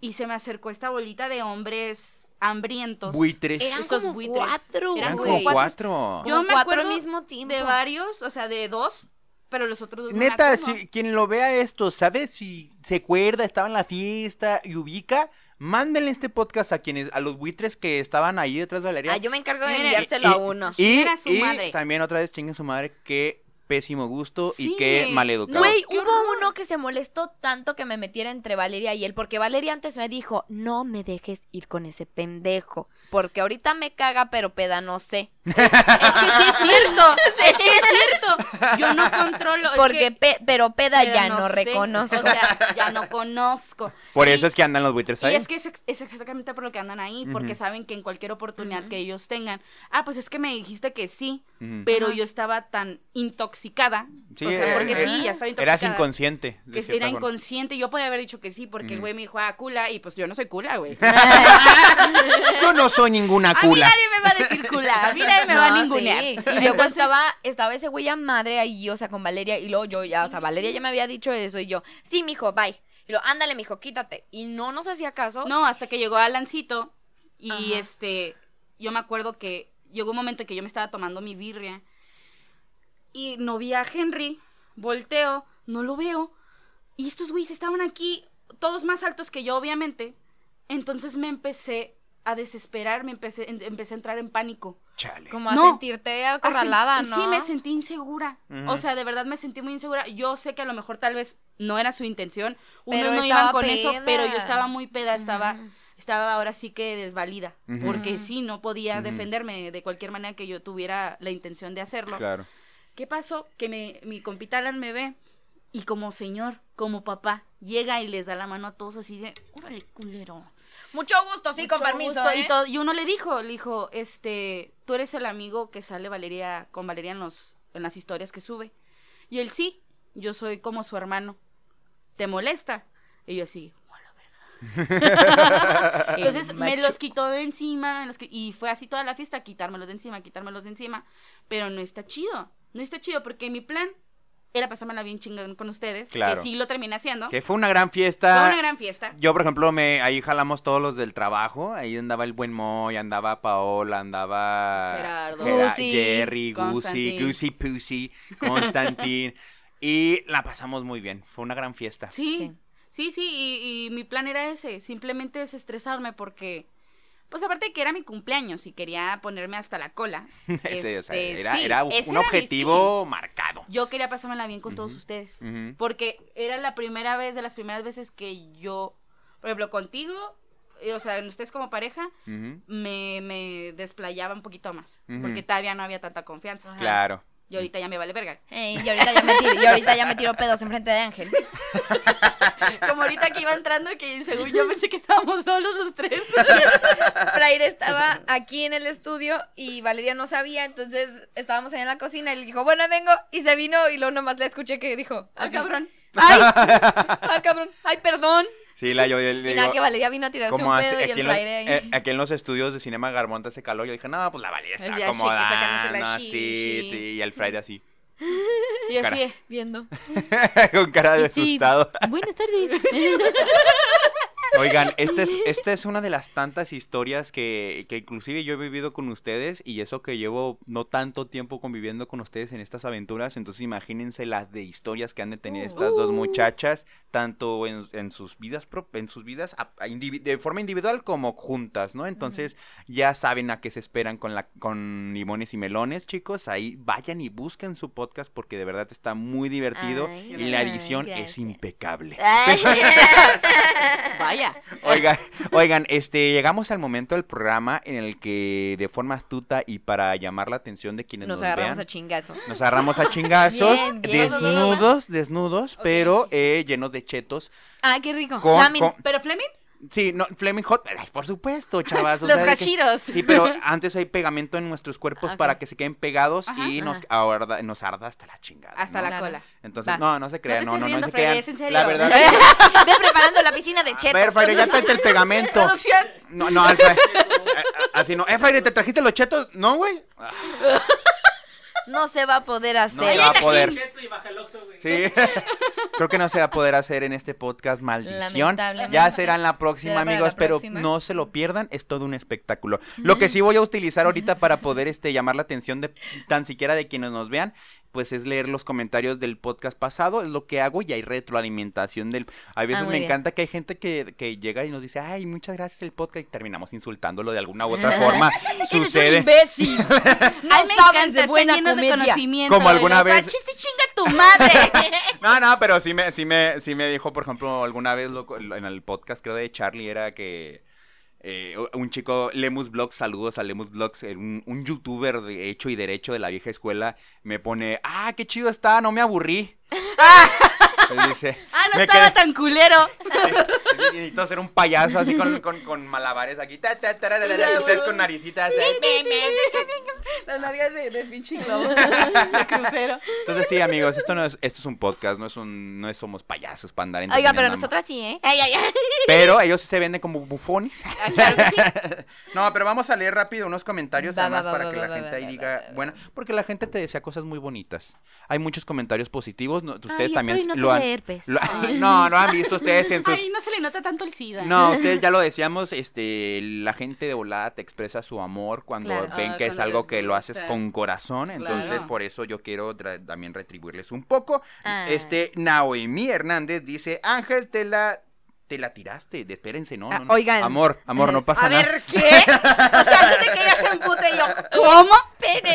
y se me acercó esta bolita de hombres hambrientos. Buitres. Eran Estos como buitres. cuatro, Eran como cuatro. Yo Como me cuatro acuerdo mismo tiempo. De varios, o sea, de dos, pero los otros dos Neta, si quien lo vea esto, ¿sabe si se acuerda, estaba en la fiesta y ubica? Mándenle este podcast a quienes, a los buitres que estaban ahí detrás de Valeria. Ah, yo me encargo de enviárselo a uno. Y, a su y madre. también otra vez chinguen su madre, qué pésimo gusto y qué maleducado. Güey, Qué hubo horror. uno que se molestó tanto que me metiera entre Valeria y él, porque Valeria antes me dijo, no me dejes ir con ese pendejo, porque ahorita me caga, pero peda no sé. Es que sí es cierto. es que es cierto. Yo no controlo. es Porque, que- pe- pero peda pero ya no, sé, reconozco. O sea, ya no conozco. Por Y- eso es que andan los buitres Y ahí. es que es, ex- es exactamente por lo que andan ahí, porque saben que en cualquier oportunidad que ellos tengan, ah, pues es que me dijiste que sí, pero yo estaba tan intoxicada, Sí, o sea, eh, porque eh, sí, ya estaba intoxicada. Eras inconsciente. Que era forma. inconsciente, yo podía haber dicho que sí, porque el güey me dijo, ah, cula, y pues yo no soy cula, güey. Yo no soy ninguna A mí cula. nadie me va a decir cula, a mí nadie me va a ningunear. sí. Y luego estaba, estaba ese güey a madre ahí, o sea, con Valeria, y luego yo ya, o sea, Valeria ya me había dicho eso, y yo, sí, mijo, bye. Y luego, ándale, mijo, quítate. Y no nos hacía caso. No, hasta que llegó Alancito y Ajá. este, yo me acuerdo que llegó un momento en que yo me estaba tomando mi birria y no vi a Henry, volteo, no lo veo y estos güeyes estaban aquí, todos más altos que yo, obviamente. Entonces me empecé a desesperar, me empecé, en- empecé a entrar en pánico. Chale. Como a No. sentirte acorralada, ¿no? Sí, me sentí insegura. O sea, de verdad me sentí muy insegura. Yo sé que a lo mejor tal vez no era su intención. Unos no iban con eso, pero yo estaba muy peda, estaba, estaba ahora sí que desvalida. Porque sí, no podía defenderme de cualquier manera que yo tuviera la intención de hacerlo. Claro. ¿Qué pasó? Que me, mi compita Alan me ve y como señor, como papá, llega y les da la mano a todos así de, órale, culero. Mucho gusto, sí, con permiso. gusto. ¿eh? Y, todo- y uno le dijo, le dijo, este, tú eres el amigo que sale Valeria, con Valeria en, los, en las historias que sube. Y él sí, yo soy como su hermano. ¿Te molesta? Y yo así. Entonces me los quitó de encima, me los qui- y fue así toda la fiesta, quitármelos de encima, quitármelos de encima. Pero no está chido, no está chido porque mi plan era pasármela bien chingón con ustedes, Claro. que sí lo terminé haciendo. Que fue una gran Fue fiesta. una gran fiesta. Yo, por ejemplo, me ahí jalamos todos los del trabajo. Ahí andaba el buen Moy, andaba Paola, andaba Gerardo. Gera- Jerry, Constantin. Gusi Pussy, Constantin. y la pasamos muy bien. Fue una gran fiesta. Sí, sí, sí, y, y mi plan era ese, simplemente desestresarme porque, pues aparte de que era mi cumpleaños y quería ponerme hasta la cola. O sea, este, era, sí, era ese un era objetivo marcado. Yo quería pasármela bien con todos ustedes, porque era la primera vez, de las primeras veces que yo, por ejemplo, contigo, o sea, en ustedes como pareja, me, me desplayaba un poquito más, porque todavía no había tanta confianza. Claro. Y ahorita ya me vale verga. Y, ahorita ya me tiro, y ahorita ya me tiro pedos enfrente de Ángel. Como ahorita que iba entrando, que según yo pensé que estábamos solos los tres. Fraire estaba aquí en el estudio y Valeria no sabía, entonces estábamos allá en la cocina y le dijo, bueno, vengo, y se vino y luego nomás le escuché que dijo, Ah, cabrón. ¡Ay! ¡Ah, cabrón! ¡Ay, perdón! Sí, la yo, yo le Y nada, digo, que Valeria vino a tirarse un pedo y aquí, el en los, eh, aquí en los estudios de Cinema Garmonta hace calor, yo dije, no, pues la Valeria está la así, shishi. sí, y el Fraire así, Y así, de, Viendo. con cara de Sí, asustado. Buenas tardes. Oigan, esta es, esta es una de las tantas historias que, que inclusive yo he vivido con ustedes y eso que llevo no tanto tiempo conviviendo con ustedes en estas aventuras, entonces imagínense las de historias que han de tener estas dos muchachas, tanto en, en sus vidas en sus vidas a- a indivi- de forma individual como juntas, ¿no? Entonces ya saben a qué se esperan con la con limones y melones, chicos, ahí vayan y busquen su podcast porque de verdad está muy divertido Ay, y la edición es impecable. Ay. vaya. Oigan, oigan, este, llegamos al momento del programa en el que de forma astuta y para llamar la atención de quienes nos, Nos agarramos vean, a chingazos. nos agarramos a chingazos, Bien, bien. desnudos, desnudos, pero eh, llenos de chetos. Ah, qué rico. Con- Lamin. con- ¿Pero Fleming? Sí, no, Fleming Hot, ay, por supuesto, chavas. Los que- hachiros. Sí, pero antes hay pegamento en nuestros cuerpos Ok. para que se queden pegados Ajá. y nos, ahora nos arda hasta la chingada. Hasta ¿no? la cola. Entonces, Va. no, no se crean, no, no, no, se crean. es en serio. La verdad. Ve preparando la piscina de A chetos. ver, Fraire, ya tráete el pegamento. Producción. No, no, Alfa. eh, eh, Así no. Eh, Fraire, ¿te trajiste los chetos? No, güey. No se va a poder hacer. No se va a poder. Sí. Creo que no se va a poder hacer en este podcast, maldición. Lamentablemente. Ya será en la próxima, amigos, la pero próxima. no se lo pierdan, es todo un espectáculo. Lo que sí voy a utilizar ahorita para poder este llamar la atención de tan siquiera de quienes nos vean, pues es leer los comentarios del podcast pasado, es lo que hago y hay retroalimentación del... A veces Ah, me bien. encanta que hay gente que, que llega y nos dice, ay, muchas gracias el podcast y terminamos insultándolo de alguna u otra forma. Sucede. imbécil. No Ay, me sabes encanta, de buena de conocimiento. Como alguna vez- ¡Ah, chiste, chinga tu madre! No, no, pero sí me, sí me, sí me dijo, por ejemplo, alguna vez lo- en el podcast, creo de Charlie, era que eh, un chico, Lemus Vlogs, saludos a Lemus Vlogs, eh, un, un youtuber de hecho y derecho de la vieja escuela, me pone, ah, qué chido está, no me aburrí. Pues dice, Ah, no me estaba quedé- tan culero. Sí, Necesito hacer un payaso así con, con, con malabares aquí. ta, Ustedes con naricitas. eh. Las nalgas de, de pinche globo. De crucero. Entonces sí, amigos, esto no es, esto es un podcast, no es un, no es- somos payasos para andar Oiga, pero nosotras sí, ¿eh? Ay, ay, ay. Pero ellos sí se venden como bufones. Ah, claro que sí. No, pero vamos a leer rápido unos comentarios además para que la gente ahí diga, bueno, porque la gente te desea cosas muy bonitas. Hay muchos comentarios positivos, no- ustedes Ay, también lo herpes. lo- no, no han visto ustedes en sus Ay, no se le nota tanto el SIDA. No, ustedes ya lo decíamos, este, la gente de volada te expresa su amor cuando Claro. ven Ah, que es algo que lo haces con corazón, entonces Claro. por eso yo quiero también retribuirles un poco. Ah. Este, Naomi Hernández dice, Ángel, te la, te la tiraste, de- espérense, no, Ah, no, no. oigan. Amor, amor, no pasa A nada. ver, ¿qué? O sea, antes de que ella se empute yo, ¿cómo?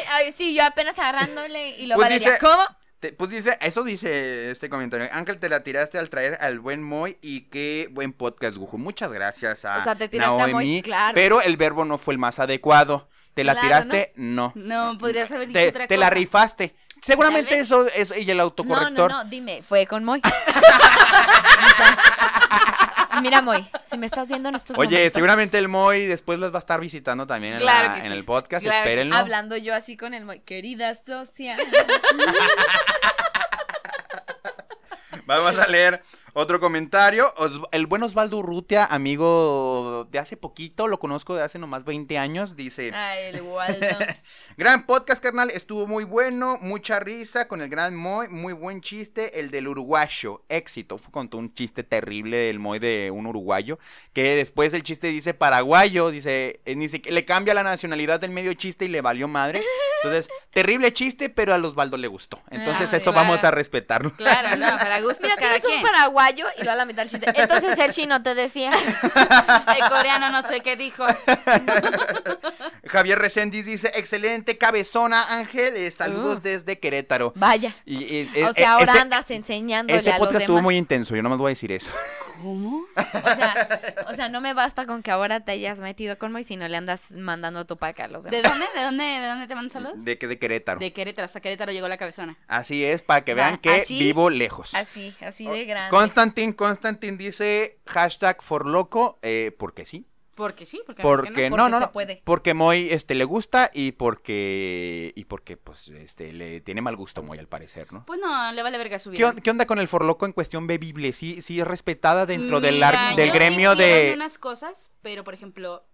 Ay, sí, yo apenas agarrándole y lo Pues dice- ¿cómo? Te- pues dice, eso dice este comentario. Ángel, te la tiraste al traer al buen Moy y qué buen podcast, Gujo. Muchas gracias a O sea, te tiraste a Moy, Naomi, claro. pero el verbo no fue el más adecuado. ¿Te la Claro, tiraste? No. No, podrías haber dicho Te, otra te la rifaste. Seguramente eso, eso y el No, autocorrector. no, no, dime, fue con Moy. Mira, Moy, si me estás viendo en estos Oye, momentos, seguramente el Moy después las va a estar visitando también en, Claro la- que en sí. el podcast. Claro que hablando yo así con el Moy, querida socia. Vamos a leer otro comentario. Os- el buen Osvaldo Urrutia, amigo de hace poquito, lo conozco de hace nomás 20 años, dice... Ay, el Waldo. Gran podcast, carnal, estuvo muy bueno, mucha risa con el gran Moy, muy buen chiste, el del uruguayo, éxito, contó un chiste terrible del Moy de un uruguayo, que después el chiste dice paraguayo, dice, eh, ni siquiera- le cambia la nacionalidad del medio chiste y le valió madre, entonces, terrible chiste, pero a Osvaldo le gustó, entonces Ah, eso claro. vamos a respetarlo. Claro, no, para gusto Mira, cada tienes un quien. paraguayo y lo a la mitad del chiste. Entonces el chino te decía. El coreano no sé qué dijo. Javier Reséndiz dice, excelente cabezona, Ángel, eh, saludos Uh. desde Querétaro. Vaya. Y, y- O sea, ahora ese- andas enseñándole Ese a los podcast estuvo demás. muy intenso, yo no más voy a decir eso. ¿Cómo? O sea, o sea, no me basta con que ahora te hayas metido con Moy, sino le andas mandando tu paca a los ¿De demás. dónde? ¿De dónde? ¿De dónde te mandan saludos? De, que- de Querétaro. De Querétaro, hasta Querétaro llegó la cabezona. Así es, para que Va, vean que así- vivo lejos. Así, así de grande. Constantin, Constantin dice hashtag forloco, eh, porque sí. Porque sí, porque, Porque no? no, Porque no, se no. puede. Porque Moy este, le gusta y porque, y porque pues, este, le tiene mal gusto Moy al parecer, ¿no? Pues no, le vale verga su ¿Qué, vida. qué onda con el forloco en cuestión bebible? ¿Sí, sí es respetada dentro del, ar- del yo gremio de... unas cosas, pero por ejemplo,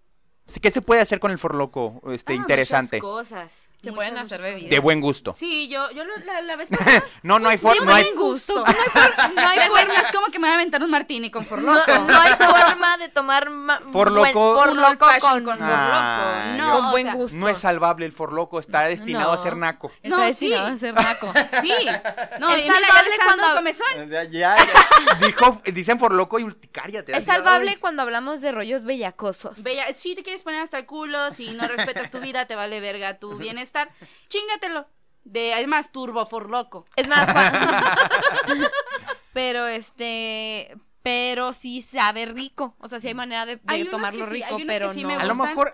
¿Qué se puede hacer con el forloco? Este, ah, interesante. Muchas cosas. Se muchas, pueden hacer bebidas. De buen gusto. Sí, yo, yo lo- la, la vez pasada. No, no hay for- de no hay- buen gusto. No hay, for- no hay De forma, forma es como que me voy a aventar un martini con no, forloco. no hay forma de tomar ma- For buen- loco. for Un loco old fashion con, con Ah, forloco. yo- No, con o buen sea, gusto. No es salvable el forloco, está destinado a No. ser naco. Está No, destinado sí. a ser naco. Sí. No, Es salvable cuando- dando comezón. Ya, ya, ya. Dijo, dicen forloco y urticaria. te Es das- salvable cuando hablamos de rollos bellacosos. Bella, si te quieres poner hasta el culo, si no respetas tu vida, te vale verga tu bienestar, chingatelo. De, además, turbo for loco. Es más, pero este, pero sí sabe rico. O sea, sí hay manera de, de Hay unos tomarlo sí, rico, hay pero sí no. A lo mejor,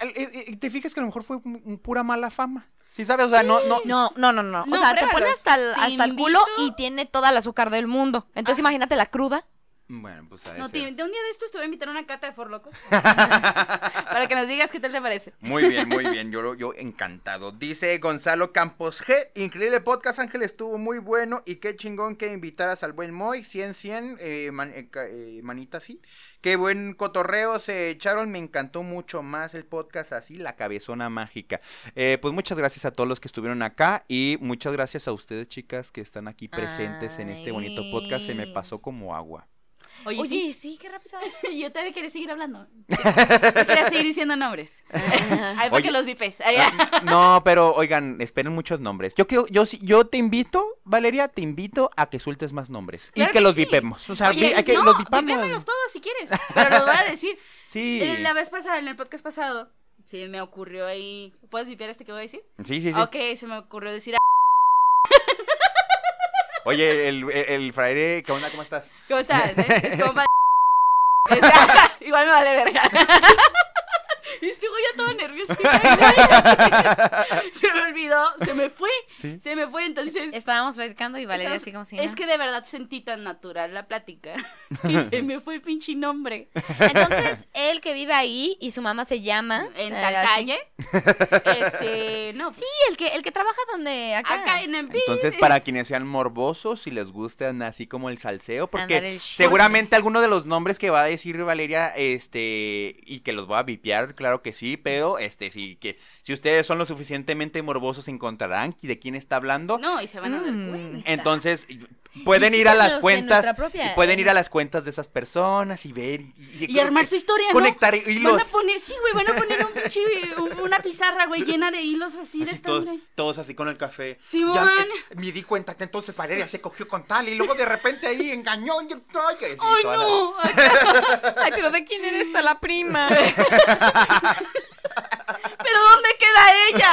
te fijas que a lo mejor fue pura mala fama. Sí, sabes, o sea, no, no. No, no, no, no. O No, sea, te pone hasta el, hasta el culo y tiene toda el azúcar del mundo. Entonces imagínate la cruda. Bueno, pues a No, te- de un día de estos te voy a invitar a una cata de for locos. para que nos digas qué tal te parece. Muy bien, muy bien, yo, yo encantado. Dice Gonzalo Campos G, increíble podcast, Ángel, estuvo muy bueno y qué chingón que invitaras al buen Moy, 100, 100, eh, man- eh, eh, manita así. Qué buen cotorreo se echaron, me encantó mucho más el podcast así, la cabezona mágica. Eh, pues muchas gracias a todos los que estuvieron acá y muchas gracias a ustedes, chicas, que están aquí presentes en este bonito podcast. Se me pasó como agua. Oye, Oye, sí, sí, qué rápido. yo también quería seguir hablando. quería seguir diciendo nombres. Ay, para Oye. que los vipes. Ah, No, pero oigan, esperen muchos nombres. Yo quiero, yo sí- yo te invito, Valeria, te invito a que sueltes más nombres y que, que los sí. vipemos. O sea, Oye, vi- hay que no, los vipamos. todos si quieres. Pero los voy a decir. Sí. La vez pasada, en el podcast pasado, sí me ocurrió ahí. ¿Puedes vipear este que voy a decir? Sí, sí, sí. Ok, se me ocurrió decir. Oye, el, el, el fraile, ¿qué onda? ¿Cómo estás? ¿Cómo estás? eh? Es compa de- Igual me vale verga. Estoy ya todo nervioso. Se me olvidó, se me fue. Sí. Se me fue, entonces. Estábamos platicando y Valeria así como si Es no. que de verdad sentí tan natural la plática que se me fue el pinche nombre. Entonces, él que vive ahí y su mamá se llama... En eh, así. calle. Este, no. Sí, el que, el que trabaja donde... Acá. Acá en el Entonces, para quienes sean morbosos, si les gustan así como el salseo, porque Andar el short. seguramente alguno de los nombres que va a decir Valeria, este, y que los voy a vipiar, claro que sí, pero este, sí, que si ustedes son lo suficientemente morbosos, encontrarán de quién está hablando. No, y se van a dar Mm. cuenta. Entonces, pueden ir a las cuentas, y pueden ir a las cuentas de esas personas y ver y, Y armar su historia, ¿no? conectar Van hilos. a poner, sí, güey, van a poner un pinche, un- una pizarra, güey, llena de hilos así, de Así esta todos, así con el café. Simón. Ya, eh, me di cuenta que entonces Valeria se cogió con tal y luego de repente ahí engañó. y- ay, sí, ¡Ay, la- no! Ay, pero ¿de quién eres esta la prima? ¿Pero dónde queda ella?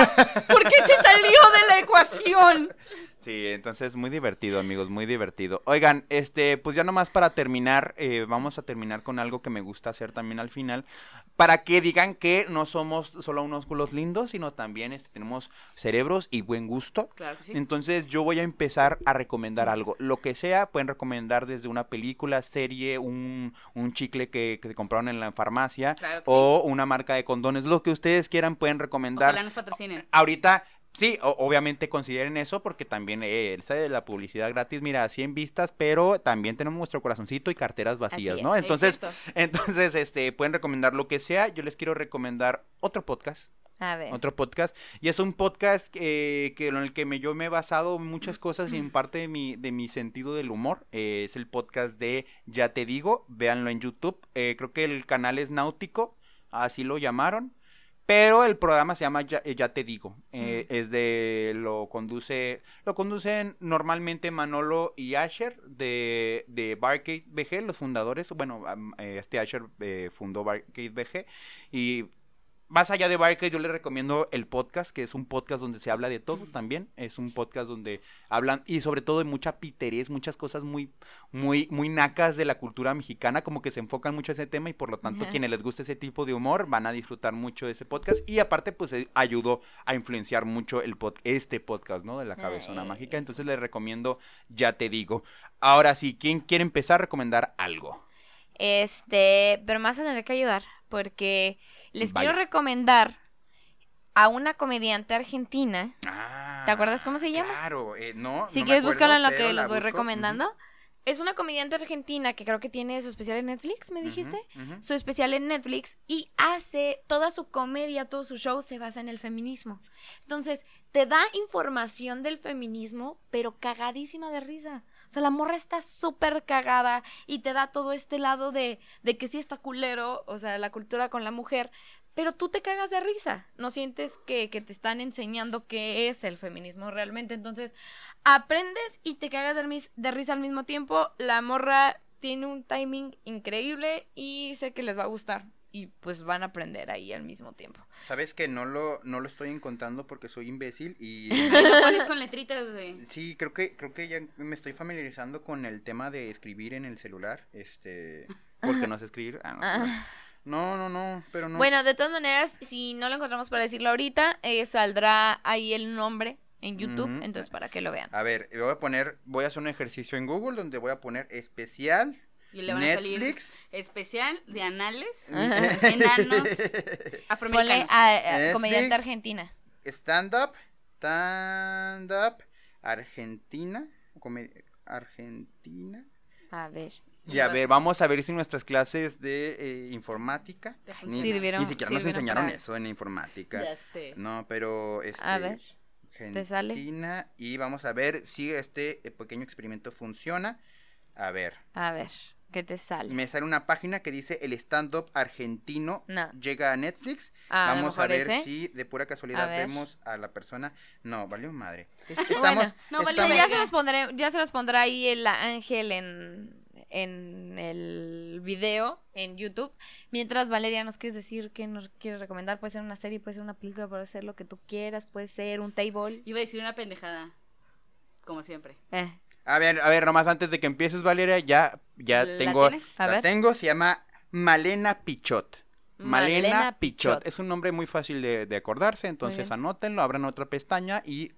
¿Por qué se salió de la ecuación? Sí, entonces muy divertido, amigos, muy divertido. Oigan, este, pues ya nomás para terminar, eh, vamos a terminar con algo que me gusta hacer también al final, para que digan que no somos solo unos culos lindos, sino también este, tenemos cerebros y buen gusto. Claro que sí. Entonces yo voy a empezar a recomendar algo. Lo que sea, pueden recomendar desde una película, serie, un, un chicle que, que compraron en la farmacia Claro que o una marca de condones. Lo que ustedes quieran pueden recomendar. Ojalá nos patrocinen. Ahorita, sí, obviamente consideren eso porque también eh, esa de la publicidad gratis, mira, 100 vistas, pero también tenemos nuestro corazoncito y carteras vacías, Así ¿no? es. Entonces, Exacto. entonces, este, pueden recomendar lo que sea. Yo les quiero recomendar otro podcast A ver. otro podcast. Y es un podcast eh, que en el que me, yo me he basado muchas cosas y en parte de mi, de mi sentido del humor. Eh, es el podcast de Ya Te Digo, véanlo en YouTube. Eh, creo que el canal es Náutico, así lo llamaron. Pero el programa se llama Ya, eh, Ya Te Digo. Eh, Es de. Lo conduce. Lo conducen normalmente Manolo y Asher de, de Barcade BG, los fundadores. Bueno, eh, este Asher eh, fundó Barcade BG. Y más allá de Barcade, yo les recomiendo el podcast, que es un podcast donde se habla de todo también. Es un podcast donde hablan, y sobre todo de mucha piterés, muchas cosas muy, muy, muy nacas de la cultura mexicana, como que se enfocan mucho a ese tema y por lo tanto Ajá. quienes les guste ese tipo de humor van a disfrutar mucho de ese podcast. Y aparte, pues eh, ayudó a influenciar mucho el pod- este podcast, ¿no? De la cabezona Ay. mágica. Entonces les recomiendo, ya te digo. Ahora sí, ¿quién quiere empezar a recomendar algo? Este, pero más a tener que ayudar, porque les Vaya. quiero recomendar a una comediante argentina. Ah, ¿Te acuerdas cómo se llama? Claro, eh, no. Si no quieres buscarla en lo que los voy busco. recomendando. Es una comediante argentina que creo que tiene su especial en Netflix, ¿me dijiste? Su especial en Netflix y hace toda su comedia, todo su show se basa en el feminismo. Entonces, te da información del feminismo, pero cagadísima de risa. O sea, la morra está súper cagada y te da todo este lado de, de que sí está culero, o sea, la cultura con la mujer, pero tú te cagas de risa. No sientes que, que te están enseñando qué es el feminismo realmente. Entonces, aprendes y te cagas de, de risa al mismo tiempo. La morra tiene un timing increíble y sé que les va a gustar. Y pues van a aprender ahí al mismo tiempo. Sabes que no lo, no lo estoy encontrando porque soy imbécil y pones con letritas, güey. sí, creo que, creo que ya me estoy familiarizando con el tema de escribir en el celular, este, porque no sé escribir. Ah, no, no, no, no, pero no. Bueno, de todas maneras, si no lo encontramos para decirlo ahorita, eh, saldrá ahí el nombre en YouTube. Entonces, para que lo vean. A ver, voy a poner, voy a hacer un ejercicio en Google donde voy a poner especial Y le van a salir Netflix. especial de anales, enanos, Ponle afroamericanos. a, a Netflix. comediante argentina. Stand up, stand up, Argentina, Argentina. A ver. Y a ver, vamos a ver si nuestras clases de eh, informática ni, Sirvieron- ni siquiera nos enseñaron para- eso en informática. Ya sé. No, pero este A ver, ¿te sale? Argentina y vamos a ver si este pequeño experimento funciona. A ver, A ver, ¿qué te sale? me sale una página que dice el stand-up argentino No. llega a Netflix. Ah, vamos a ver ese. si de pura casualidad vemos a la persona. No, valió madre. Bueno, no, valió Sí, estamos- ya se los pondré, ya se los pondrá ahí el ángel en, en el video en YouTube. Mientras Valeria nos quieres decir qué nos quieres recomendar, puede ser una serie, puede ser una película, puede ser lo que tú quieras, puede ser un table. Iba a decir una pendejada. Como siempre. Eh, A ver, a ver, nomás antes de que empieces, Valeria, ya, ya ¿La tengo, tienes? A la ver. tengo, se llama Malena Pichot. Malena, Malena Pichot. Pichot. Es un nombre muy fácil de, de acordarse, entonces anótenlo, abran otra pestaña y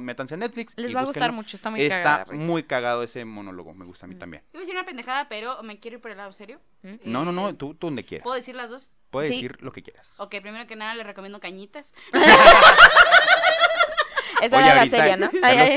métanse en Netflix. Les y va a gustar mucho, está muy Está risa. muy cagado ese monólogo, me gusta a mí Mm. también. Iba a decir una pendejada, pero me quiero ir por el lado serio. ¿Mm? No, no, no, Eh, tú, tú donde quieras. ¿Puedo decir las dos? Puedes Sí. decir lo que quieras. Ok, primero que nada les recomiendo cañitas. Esa Oye, era la ahorita, serie,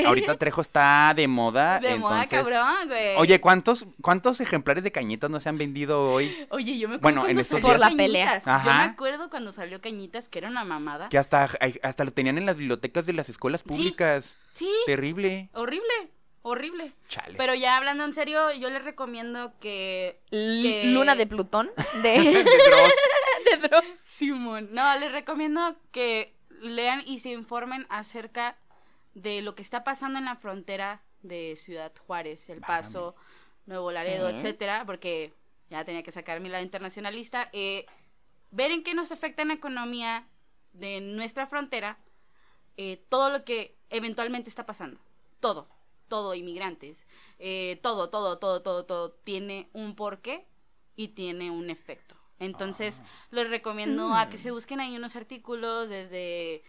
¿no? ahorita Trejo está de moda. De moda, cabrón, güey. Oye, ¿cuántos, ¿cuántos ejemplares de cañitas no se han vendido hoy? Oye, yo me acuerdo Bueno, cuando salió Por la pelea. Cañitas. Yo me acuerdo cuando salió Cañitas, que era una mamada. Que hasta, hasta lo tenían en las bibliotecas de las escuelas públicas. Sí, Terrible. horrible, horrible. Chale. Pero ya hablando en serio, yo les recomiendo que... L- que- Luna de Plutón. De, De Dross. de Bros. Simón. No, les recomiendo que lean y se informen acerca de lo que está pasando en la frontera de Ciudad Juárez, El. Paso, Nuevo Laredo, etcétera, porque ya tenía que sacar mi lado internacionalista. Eh, ver en qué nos afecta en la economía de nuestra frontera eh, todo lo que eventualmente está pasando. Todo, todo, inmigrantes, eh, todo, todo, todo, todo, todo tiene un porqué y tiene un efecto. Entonces, les recomiendo a que se busquen ahí unos artículos desde,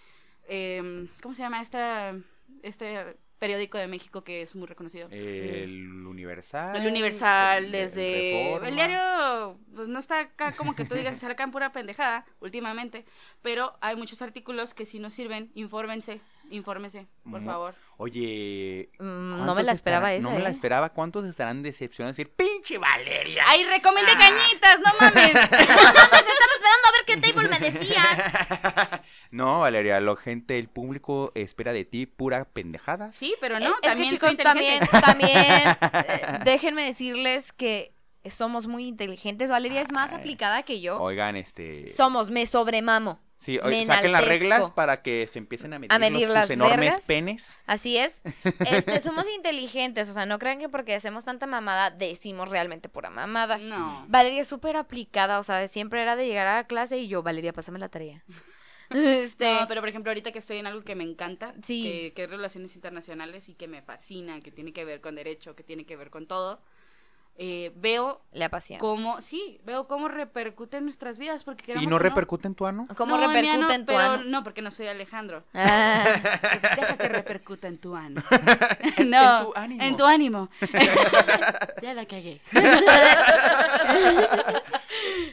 em, ¿cómo se llama esta, este periódico de México que es muy reconocido? El Universal. El Universal, el- desde... El diario, pues no está acá como que tú digas, acá en pura pendejada últimamente, pero hay muchos artículos que si nos sirven, infórmense, infórmense, por Mu- favor. Oye. Mm, no ¿cuántos me la esperaba estarán- esa, No me la ¿eh? esperaba. ¿Cuántos estarán decepcionados? Decir, pinche Valeria. ¡Ay, recomendé Ah. cañitas! ¡No mames! Estaba esperando a ver qué table me decías. no, Valeria, la gente, el público espera de ti pura pendejada. Sí, pero no, Eh, es también que soy chicos, también, eh, déjenme decirles que somos muy inteligentes. Valeria es más aplicada que yo. Oigan, este. Somos, me sobremamo. Sí, saquen las reglas para que se empiecen a medir, A medir los- las sus enormes vergas. penes. Así es. Este, somos inteligentes, o sea, no crean que porque hacemos tanta mamada decimos realmente pura mamada. No. Valeria es súper aplicada, o sea, siempre era de llegar a la clase y yo, Valeria, pásame la tarea. Este, No, pero por ejemplo, ahorita que estoy en algo que me encanta, Sí. que, que es relaciones internacionales y que me fascina, que tiene que ver con derecho, que tiene que ver con todo, eh, veo le apasiona. cómo, sí, veo cómo repercute en nuestras vidas, porque ¿Y no repercute en tu ano? ¿Cómo No, repercute en tu pero ano? No, porque no soy Alejandro. Ah, Deja que repercuta en tu ano. En- no, en tu ánimo. En tu ánimo. ya la cagué.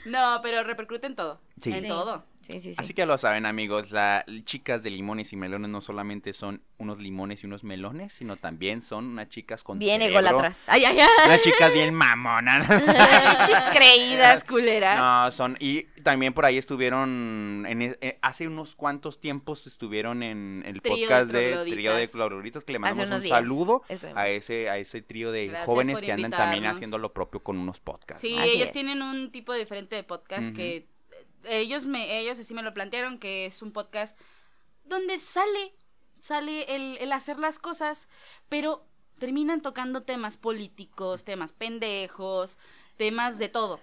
no, pero repercute en todo. Sí. En Sí. todo. Sí, sí, sí. Así que lo saben, amigos. Las chicas de limones y melones no solamente son unos limones y unos melones, sino también son unas chicas con Bien ególatras. Ay, ay, ay. Unas chicas bien mamonas. Creídas, culeras. No, son. Y también por ahí estuvieron. En, e- eh, hace unos cuantos tiempos estuvieron en el Trío podcast de. Trío de Cloruritas, que le mandamos un días saludo a ese, a ese trío de Gracias jóvenes que andan también haciendo lo propio con unos podcasts. Sí, ellos es. tienen un tipo diferente de podcast que ellos me ellos así me lo plantearon que es un podcast donde sale sale el, el hacer las cosas, pero terminan tocando temas políticos, temas pendejos, temas de todo,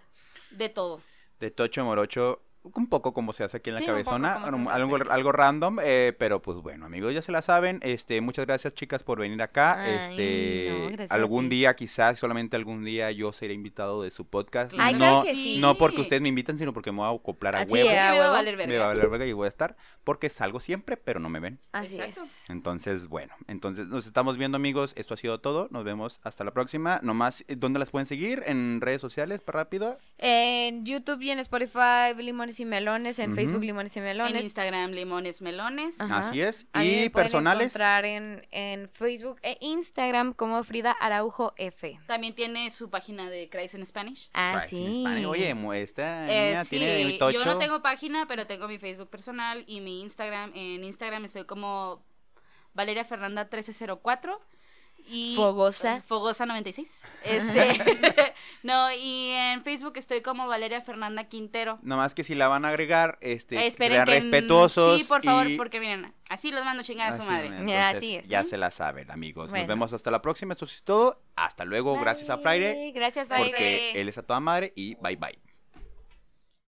de todo. De Tocho Morocho, un poco como se hace aquí en la Sí, un poco cabezona, algo, algo random, eh, pero pues bueno, amigos, ya se la saben. Este, muchas gracias, chicas, por venir acá. Ay, este, no, algún día, quizás, solamente algún día, yo seré invitado de su podcast. Ay, no, claro que sí. no porque ustedes me invitan, sino porque me voy a acoplar a Así huevo. es. Porque a me va a huevo. valer verga. Me va a valer verga y voy a estar, porque salgo siempre, pero no me ven. Así Exacto. es. Entonces, bueno, entonces nos estamos viendo, amigos. Esto ha sido todo. Nos vemos hasta la próxima. Nomás, eh, ¿dónde las pueden seguir? En redes sociales, para rápido. En YouTube y en Spotify, Limones y Melones. En. Facebook, Limones y En Melones. Instagram limones melones. Ajá. Así es. A mí me Y pueden personales. encontrar en, en Facebook e Instagram como Frida Araujo F. También tiene su página de Cries en Spanish. Ah, en. España. Oye, mu- esta Eh, niña sí, tiene el tocho. yo no tengo página, pero tengo mi Facebook personal y mi Instagram. En Instagram estoy como Valeria Fernanda 1304 y Fogosa. Fogosa 96. Este, no, y en Facebook estoy como Valeria Fernanda Quintero. Nomás que si la van a agregar, este, Eh, esperen sean que respetuosos. Sí, por favor, y- porque miren, así los mando a chingar a su madre. entonces, Así es. Ya se la saben, amigos. Bueno. Nos vemos hasta la próxima. Eso es todo. Hasta luego. Gracias a Friday. Gracias, Porque Friday. él es a toda madre. Y bye bye.